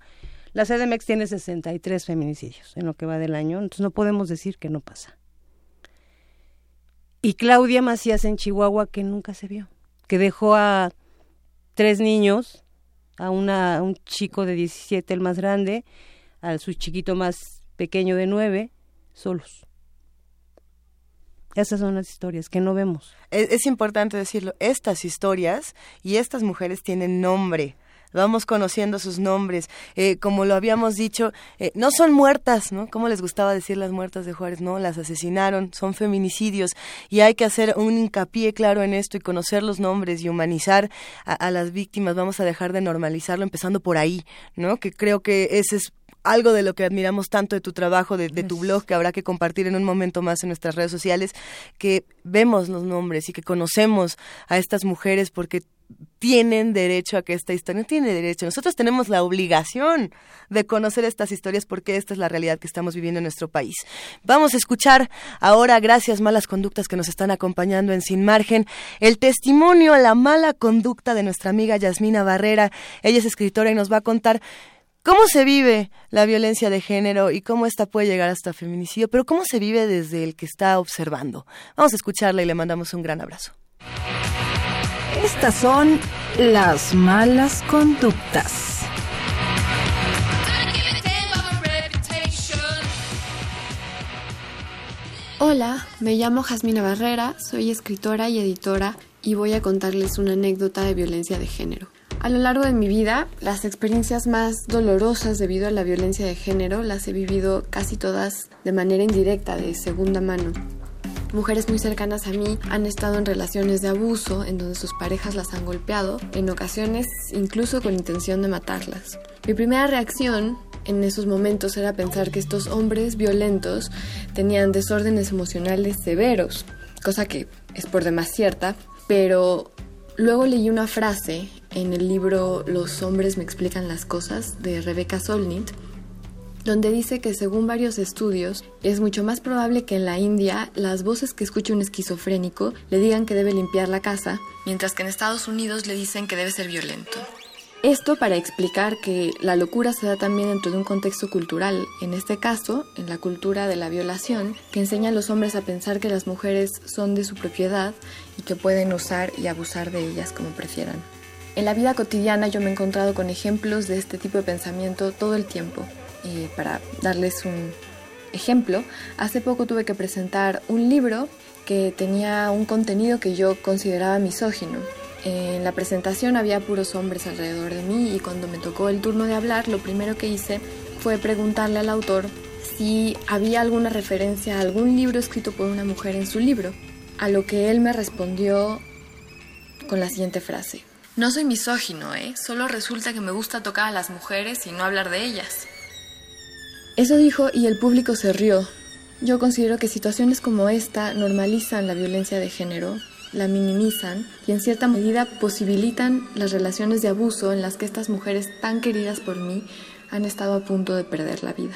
La CDMX tiene 63 feminicidios en lo que va del año, entonces no podemos decir que no pasa. Y Claudia Macías en Chihuahua, que nunca se vio, que dejó a tres niños, a, una, un chico de 17, el más grande, a su chiquito más pequeño de 9, solos. Esas son las historias que no vemos. Es, importante decirlo, estas historias y estas mujeres tienen nombre vamos conociendo sus nombres. Eh, como lo habíamos dicho, eh, no son muertas, ¿no? Como les gustaba decir las muertas de Juárez? No, las asesinaron, son feminicidios y hay que hacer un hincapié claro en esto y conocer los nombres y humanizar a, a las víctimas. Vamos a dejar de normalizarlo empezando por ahí, ¿no? Que creo que ese es algo de lo que admiramos tanto de tu trabajo, de, tu blog, que habrá que compartir en un momento más en nuestras redes sociales, que vemos los nombres y que conocemos a estas mujeres porque tienen derecho a que esta historia tiene derecho. Nosotros tenemos la obligación de conocer estas historias porque esta es la realidad que estamos viviendo en nuestro país. Vamos a escuchar ahora, gracias malas conductas que nos están acompañando en Sin Margen, el testimonio, la mala conducta de nuestra amiga Yasmina Barrera. Ella es escritora y nos va a contar cómo se vive la violencia de género y cómo esta puede llegar hasta feminicidio, pero cómo se vive desde el que está observando. Vamos a escucharla y le mandamos un gran abrazo. Estas son las malas conductas. Hola, me llamo Jasmina Barrera, soy escritora y editora y voy a contarles una anécdota de violencia de género. A lo largo de mi vida, las experiencias más dolorosas debido a la violencia de género las he vivido casi todas de manera indirecta, de segunda mano. Mujeres muy cercanas a mí han estado en relaciones de abuso en donde sus parejas las han golpeado, en ocasiones incluso con intención de matarlas. Mi primera reacción en esos momentos era pensar que estos hombres violentos tenían desórdenes emocionales severos, cosa que es por demás cierta, pero luego leí una frase en el libro Los hombres me explican las cosas de Rebecca Solnit, donde dice que según varios estudios es mucho más probable que en la India las voces que escucha un esquizofrénico le digan que debe limpiar la casa, mientras que en Estados Unidos le dicen que debe ser violento. Esto para explicar que la locura se da también dentro de un contexto cultural, en este caso, en la cultura de la violación, que enseña a los hombres a pensar que las mujeres son de su propiedad y que pueden usar y abusar de ellas como prefieran. En la vida cotidiana yo me he encontrado con ejemplos de este tipo de pensamiento todo el tiempo. Y para darles un ejemplo, hace poco tuve que presentar un libro que tenía un contenido que yo consideraba misógino en la presentación había puros hombres alrededor de mí y cuando me tocó el turno de hablar, lo primero que hice fue preguntarle al autor si había alguna referencia a algún libro escrito por una mujer en su libro, a lo que él me respondió con la siguiente frase. No soy misógino, ¿eh? Solo resulta que me gusta tocar a las mujeres y no hablar de ellas. Eso dijo y el público se rió. Yo considero que situaciones como esta normalizan la violencia de género la minimizan y en cierta medida posibilitan las relaciones de abuso en las que estas mujeres tan queridas por mí han estado a punto de perder la vida.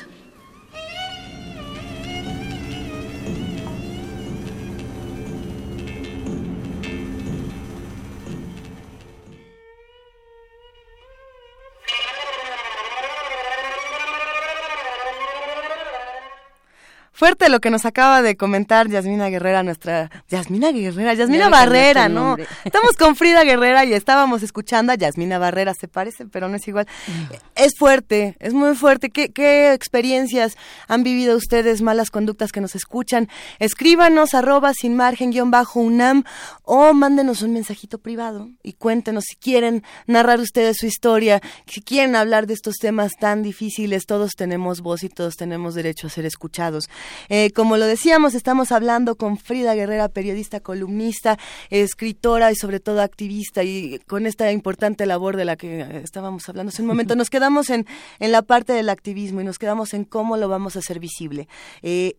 Fuerte lo que nos acaba de comentar Yasmina Guerrera, nuestra Yasmina Guerrera, Yasmina Barrera, ¿no? Estamos con Frida Guerrera y estábamos escuchando a Yasmina Barrera, se parece, pero no es igual. Mm. Es fuerte, es muy fuerte. ¿Qué, qué experiencias han vivido ustedes, malas conductas que nos escuchan? Escríbanos arroba sin margen guion bajo UNAM o mándenos un mensajito privado y cuéntenos si quieren narrar ustedes su historia, si quieren hablar de estos temas tan difíciles, todos tenemos voz y todos tenemos derecho a ser escuchados. Eh, como lo decíamos, estamos hablando con Frida Guerrera, periodista, columnista, escritora y sobre todo activista y con esta importante labor de la que estábamos hablando hace un momento. Nos quedamos en, en la parte del activismo y nos quedamos en cómo lo vamos a hacer visible. Eh,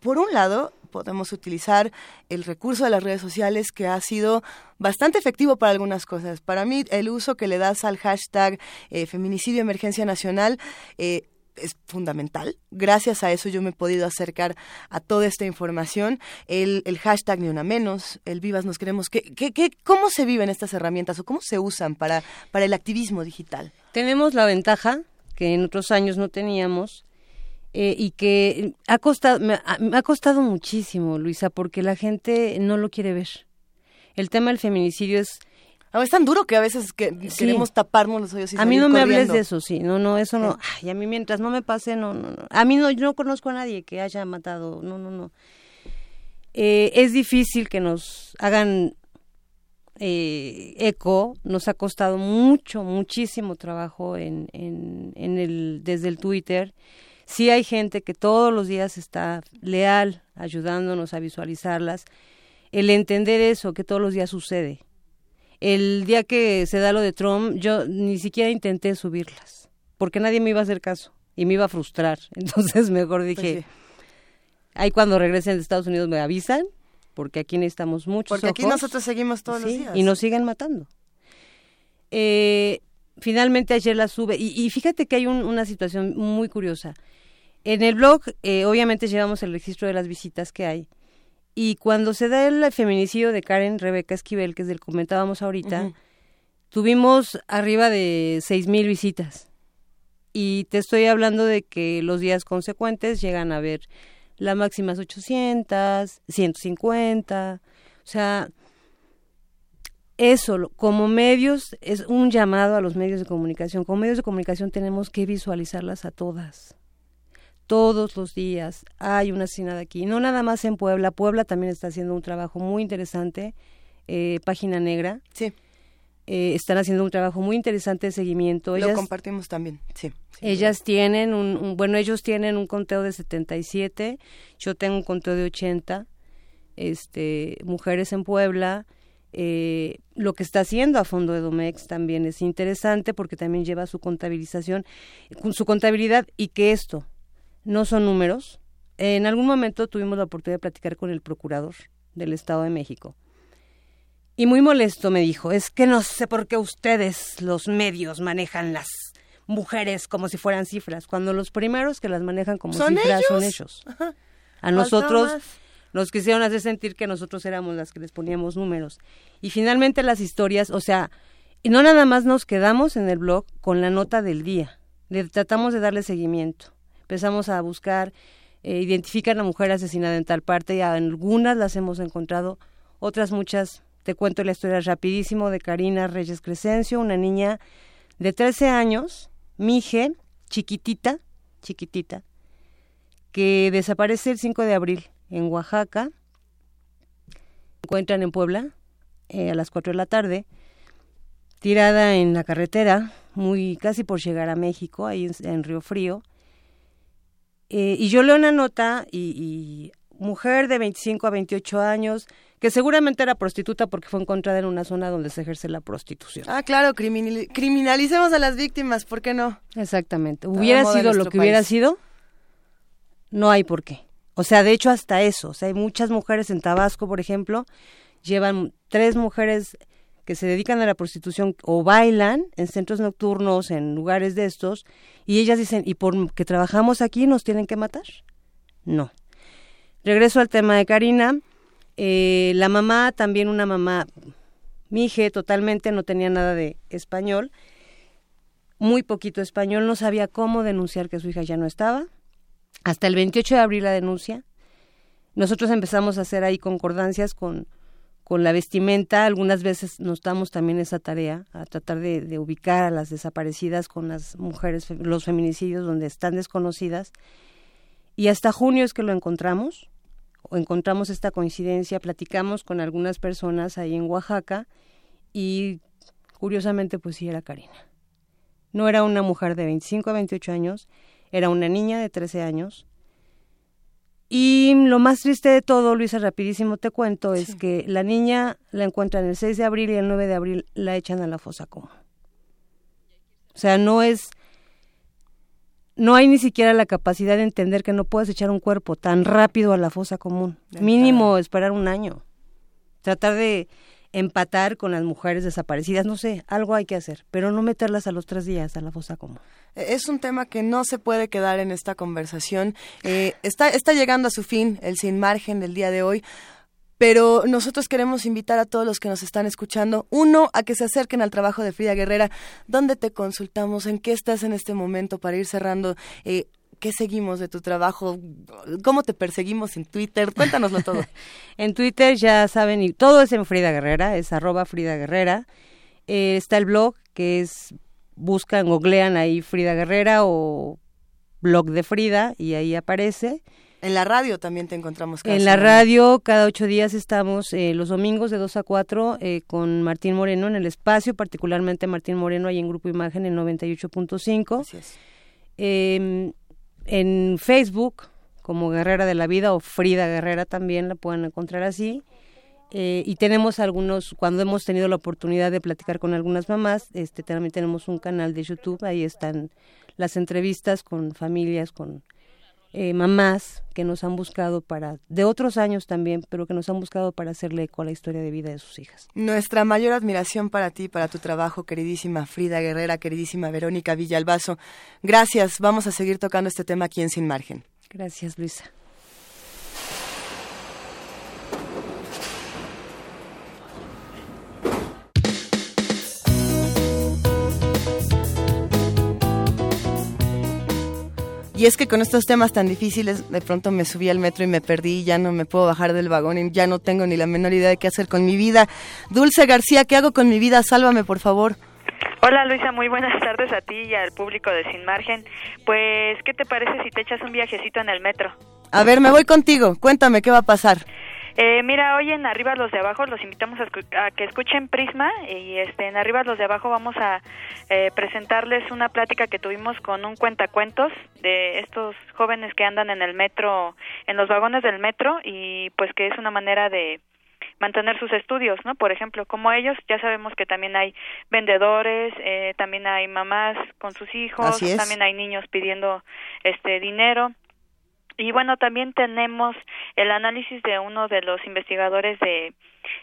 por un lado, podemos utilizar el recurso de las redes sociales que ha sido bastante efectivo para algunas cosas. Para mí, el uso que le das al hashtag eh, feminicidio emergencia nacional eh, es fundamental. Gracias a eso yo me he podido acercar a toda esta información. El, el hashtag ni una menos, el Vivas nos queremos. ¿Qué, qué, ¿Cómo se viven estas herramientas o cómo se usan para, para el activismo digital? Tenemos la ventaja que en otros años no teníamos eh, y que ha costado, me ha costado muchísimo, Luisa, porque la gente no lo quiere ver. El tema del feminicidio es es tan duro que a veces que queremos taparnos los ojos y A mí no me hables de eso, sí. No, no, eso no. Ay, a mí mientras no me pase, no, no, no. A mí no, yo no conozco a nadie que haya matado. No, no, no. Eh, es difícil que nos hagan eh, eco. Nos ha costado mucho, muchísimo trabajo en, en, en el, desde el Twitter. Sí hay gente que todos los días está leal, ayudándonos a visualizarlas. El entender eso, que todos los días sucede el día que se da lo de Trump, yo ni siquiera intenté subirlas, porque nadie me iba a hacer caso y me iba a frustrar. Entonces mejor pues dije, ahí cuando regresen de Estados Unidos me avisan, porque aquí necesitamos muchos Porque aquí nosotros seguimos todos los días. Y nos siguen matando. Eh, finalmente ayer la sube, y, fíjate que hay una situación muy curiosa. En el blog, eh, obviamente llevamos el registro de las visitas que hay, y cuando se da el feminicidio de Karen Rebeca Esquivel, que es del que comentábamos ahorita, tuvimos arriba de seis mil visitas. Y te estoy hablando de que los días consecuentes llegan a ver la máxima es 800, 150. O sea, eso, como medios, es un llamado a los medios de comunicación. Como medios de comunicación tenemos que visualizarlas a todas todos los días hay una asesinada aquí, no nada más en Puebla, Puebla también está haciendo un trabajo muy interesante, eh, Página Negra. Sí. Eh, están haciendo un trabajo muy interesante de seguimiento. Lo compartimos también, sí. Ellas tienen un, bueno, ellos tienen un conteo de 77, yo tengo un conteo de 80, este, mujeres en Puebla. Eh, lo que está haciendo a fondo de Domex también es interesante porque también lleva su contabilización, su contabilidad y que esto, no son números. En algún momento tuvimos la oportunidad de platicar con el procurador del Estado de México. Y muy molesto me dijo, es que no sé por qué ustedes, los medios, manejan las mujeres como si fueran cifras, cuando los primeros que las manejan como cifras son ellos. A nosotros nos quisieron hacer sentir que nosotros éramos las que les poníamos números. Y finalmente las historias, o sea, Y no nada más nos quedamos en el blog con la nota del día, le tratamos de darle seguimiento. Empezamos a buscar, eh, identificar a la mujer asesinada en tal parte, y algunas las hemos encontrado, otras muchas, te cuento la historia rapidísimo de Karina Reyes Crescencio, una niña de 13 años, Mije, chiquitita, chiquitita, que desaparece el 5 de abril en Oaxaca, encuentran en Puebla eh, a las 4 de la tarde, tirada en la carretera, muy casi por llegar a México, ahí en, Río Frío. Eh, y yo leo una nota y, mujer de 25 a 28 años, que seguramente era prostituta porque fue encontrada en una zona donde se ejerce la prostitución. Ah, claro, criminalicemos a las víctimas, ¿por qué no? Exactamente. ¿Hubiera sido lo que hubiera sido? No hay por qué. O sea, de hecho hasta eso. O sea, hay muchas mujeres en Tabasco, por ejemplo, llevan tres mujeres que se dedican a la prostitución o bailan en centros nocturnos, en lugares de estos, y ellas dicen, ¿y por que trabajamos aquí nos tienen que matar? No. Regreso al tema de Karina. Eh, la mamá, también una mamá, mije, totalmente no tenía nada de español, muy poquito español, no sabía cómo denunciar que su hija ya no estaba. Hasta el 28 de abril la denuncia. Nosotros empezamos a hacer ahí concordancias con con la vestimenta. Algunas veces nos damos también esa tarea, a tratar de, ubicar a las desaparecidas con las mujeres, los feminicidios donde están desconocidas. Y hasta junio es que lo encontramos, o encontramos esta coincidencia, platicamos con algunas personas ahí en Oaxaca y curiosamente pues sí era Karina. No era una mujer de 25 a 28 años, era una niña de 13 años y lo más triste de todo, Luisa, rapidísimo te cuento, es que la niña la encuentran el 6 de abril y el 9 de abril la echan a la fosa común. O sea, no es... No hay ni siquiera la capacidad de entender que no puedes echar un cuerpo tan rápido a la fosa común. Mínimo esperar un año. Tratar de empatar con las mujeres desaparecidas, no sé, algo hay que hacer, pero no meterlas a los tres días a la fosa común. E, es un tema que no se puede quedar en esta conversación. Eh, está, está llegando a su fin el sin margen del día de hoy. Pero nosotros queremos invitar a todos los que nos están escuchando, uno, a que se acerquen al trabajo de Frida Guerrera, donde te consultamos, en qué estás en este momento para ir cerrando eh, ¿Qué seguimos de tu trabajo? ¿Cómo te perseguimos en Twitter? Cuéntanoslo todo. en Twitter ya saben, y todo es en Frida Guerrera, es arroba Frida Guerrera. Eh, está el blog que es, buscan, googlean ahí Frida Guerrera o blog de Frida y ahí aparece. En la radio también te encontramos. en la radio, cada ocho días estamos eh, los domingos de dos a cuatro eh, con Martín Moreno en el espacio, particularmente Martín Moreno ahí en Grupo Imagen en 98.5. Así es. Eh, en Facebook como Guerrera de la Vida o Frida Guerrera también la pueden encontrar así. Eh, y tenemos algunos, cuando hemos tenido la oportunidad de platicar con algunas mamás, este también tenemos un canal de YouTube, ahí están las entrevistas con familias, con eh, mamás que nos han buscado para, de otros años también, pero que nos han buscado para hacerle eco a la historia de vida de sus hijas. Nuestra mayor admiración para ti, para tu trabajo, queridísima Frida Guerrera, queridísima Verónica Villalbazo. Gracias, vamos a seguir tocando este tema aquí en Sin Margen. Gracias, Luisa. Y es que con estos temas tan difíciles, de pronto me subí al metro y me perdí, ya no me puedo bajar del vagón y ya no tengo ni la menor idea de qué hacer con mi vida. Dulce García, ¿qué hago con mi vida? Sálvame, por favor. Hola Luisa, muy buenas tardes a ti y al público de Sin Margen. Pues, ¿qué te parece si te echas un viajecito en el metro? A ver, me voy contigo. Cuéntame, ¿qué va a pasar? Eh, mira, hoy en Arriba los de Abajo los invitamos a, que escuchen Prisma y este, en Arriba los de Abajo vamos a eh, presentarles una plática que tuvimos con un cuentacuentos de estos jóvenes que andan en el metro, en los vagones del metro y pues que es una manera de mantener sus estudios, ¿no? Por ejemplo, como ellos, ya sabemos que también hay vendedores, eh, también hay mamás con sus hijos, también hay niños pidiendo este dinero y bueno, también tenemos el análisis de uno de los investigadores de,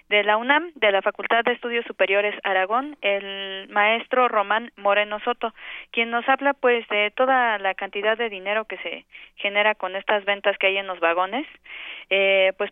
de la UNAM, de la Facultad de Estudios Superiores Aragón, el maestro Román Moreno Soto, quien nos habla pues de toda la cantidad de dinero que se genera con estas ventas que hay en los vagones, eh, pues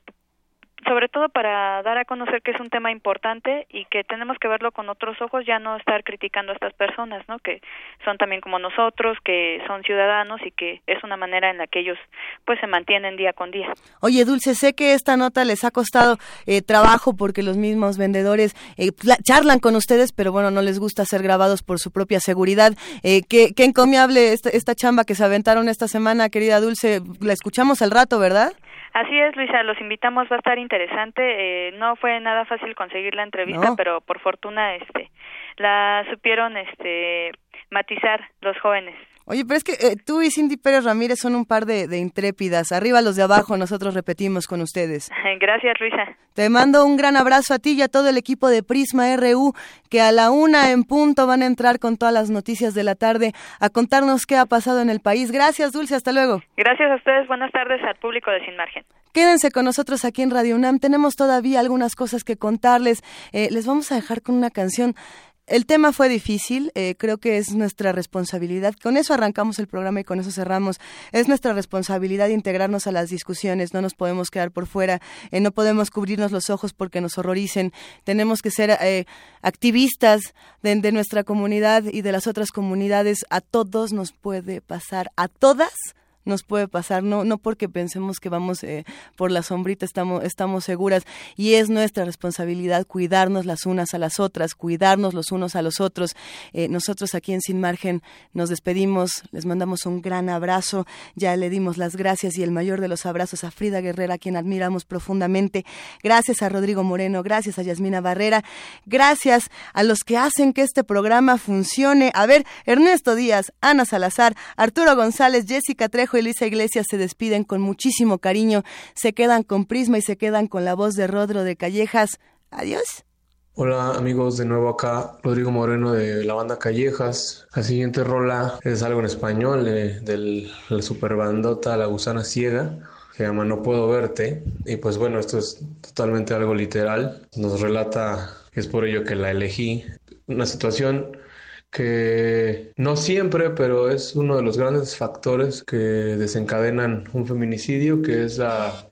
sobre todo para dar a conocer que es un tema importante y que tenemos que verlo con otros ojos, ya no estar criticando a estas personas, ¿no? Que son también como nosotros, que son ciudadanos y que es una manera en la que ellos pues se mantienen día con día. Oye, Dulce, sé que esta nota les ha costado eh, trabajo porque los mismos vendedores eh, charlan con ustedes, pero bueno, no les gusta ser grabados por su propia seguridad. Eh, qué, qué encomiable esta, esta chamba que se aventaron esta semana, querida Dulce. La escuchamos al rato, ¿verdad? Así es, Luisa, los invitamos, va a estar interesante. Eh, no fue nada fácil conseguir la entrevista, pero por fortuna este la supieron este matizar los jóvenes. Oye, pero es que eh, tú y Cindy Pérez Ramírez son un par de, de, intrépidas. Arriba los de abajo, nosotros repetimos con ustedes. Gracias, Luisa. Te mando un gran abrazo a ti y a todo el equipo de Prisma RU, que a la una en punto van a entrar con todas las noticias de la tarde a contarnos qué ha pasado en el país. Gracias, Dulce, hasta luego. Gracias a ustedes, buenas tardes al público de Sin Margen. Quédense con nosotros aquí en Radio UNAM. Tenemos todavía algunas cosas que contarles. Eh, les vamos a dejar con una canción el tema fue difícil, eh, creo que es nuestra responsabilidad. Con eso arrancamos el programa y con eso cerramos. Es nuestra responsabilidad integrarnos a las discusiones, no nos podemos quedar por fuera, eh, no podemos cubrirnos los ojos porque nos horroricen. Tenemos que ser eh, activistas de, de nuestra comunidad y de las otras comunidades. A todos nos puede pasar, a todas nos puede pasar, no, no porque pensemos que vamos eh, por la sombrita estamos, estamos seguras y es nuestra responsabilidad cuidarnos las unas a las otras, cuidarnos los unos a los otros. Eh, nosotros aquí en Sin Margen nos despedimos, les mandamos un gran abrazo, ya le dimos las gracias y el mayor de los abrazos a Frida Guerrera, a quien admiramos profundamente. Gracias a Rodrigo Moreno, gracias a Yasmina Barrera, gracias a los que hacen que este programa funcione. A ver, Ernesto Díaz, Ana Salazar, Arturo González, Jessica Trejo, y Luisa Iglesias se despiden con muchísimo cariño, se quedan con Prisma y se quedan con la voz de Rodro de Callejas. Adiós. Hola amigos, de nuevo acá Rodrigo Moreno de la banda Callejas. La siguiente rola es algo en español de, la superbandota La Gusana Ciega. Se llama No Puedo Verte. Y pues bueno, esto es totalmente algo literal. Nos relata, es por ello que la elegí, una situación que no siempre, pero es uno de los grandes factores que desencadenan un feminicidio, que es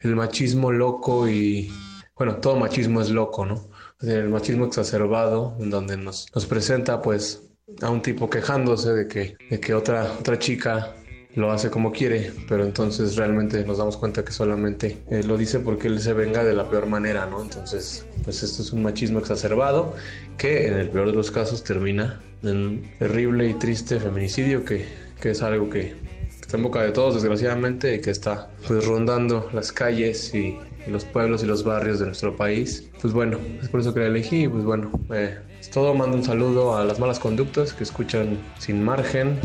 el machismo loco y, bueno, todo machismo es loco, ¿no? El machismo exacerbado, en donde nos, nos presenta pues a un tipo quejándose de que, de que otra, otra chica lo hace como quiere, pero entonces realmente nos damos cuenta que solamente eh, lo dice porque él se venga de la peor manera, ¿no? Entonces, pues esto es un machismo exacerbado que en el peor de los casos termina un terrible y triste feminicidio que, que es algo que está en boca de todos desgraciadamente y que está pues rondando las calles y, y, los pueblos y los barrios de nuestro país. Pues bueno, es por eso que la elegí pues bueno, eh, es todo. Mando un saludo a las malas conductas que escuchan sin margen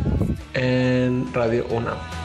en Radio UNAM.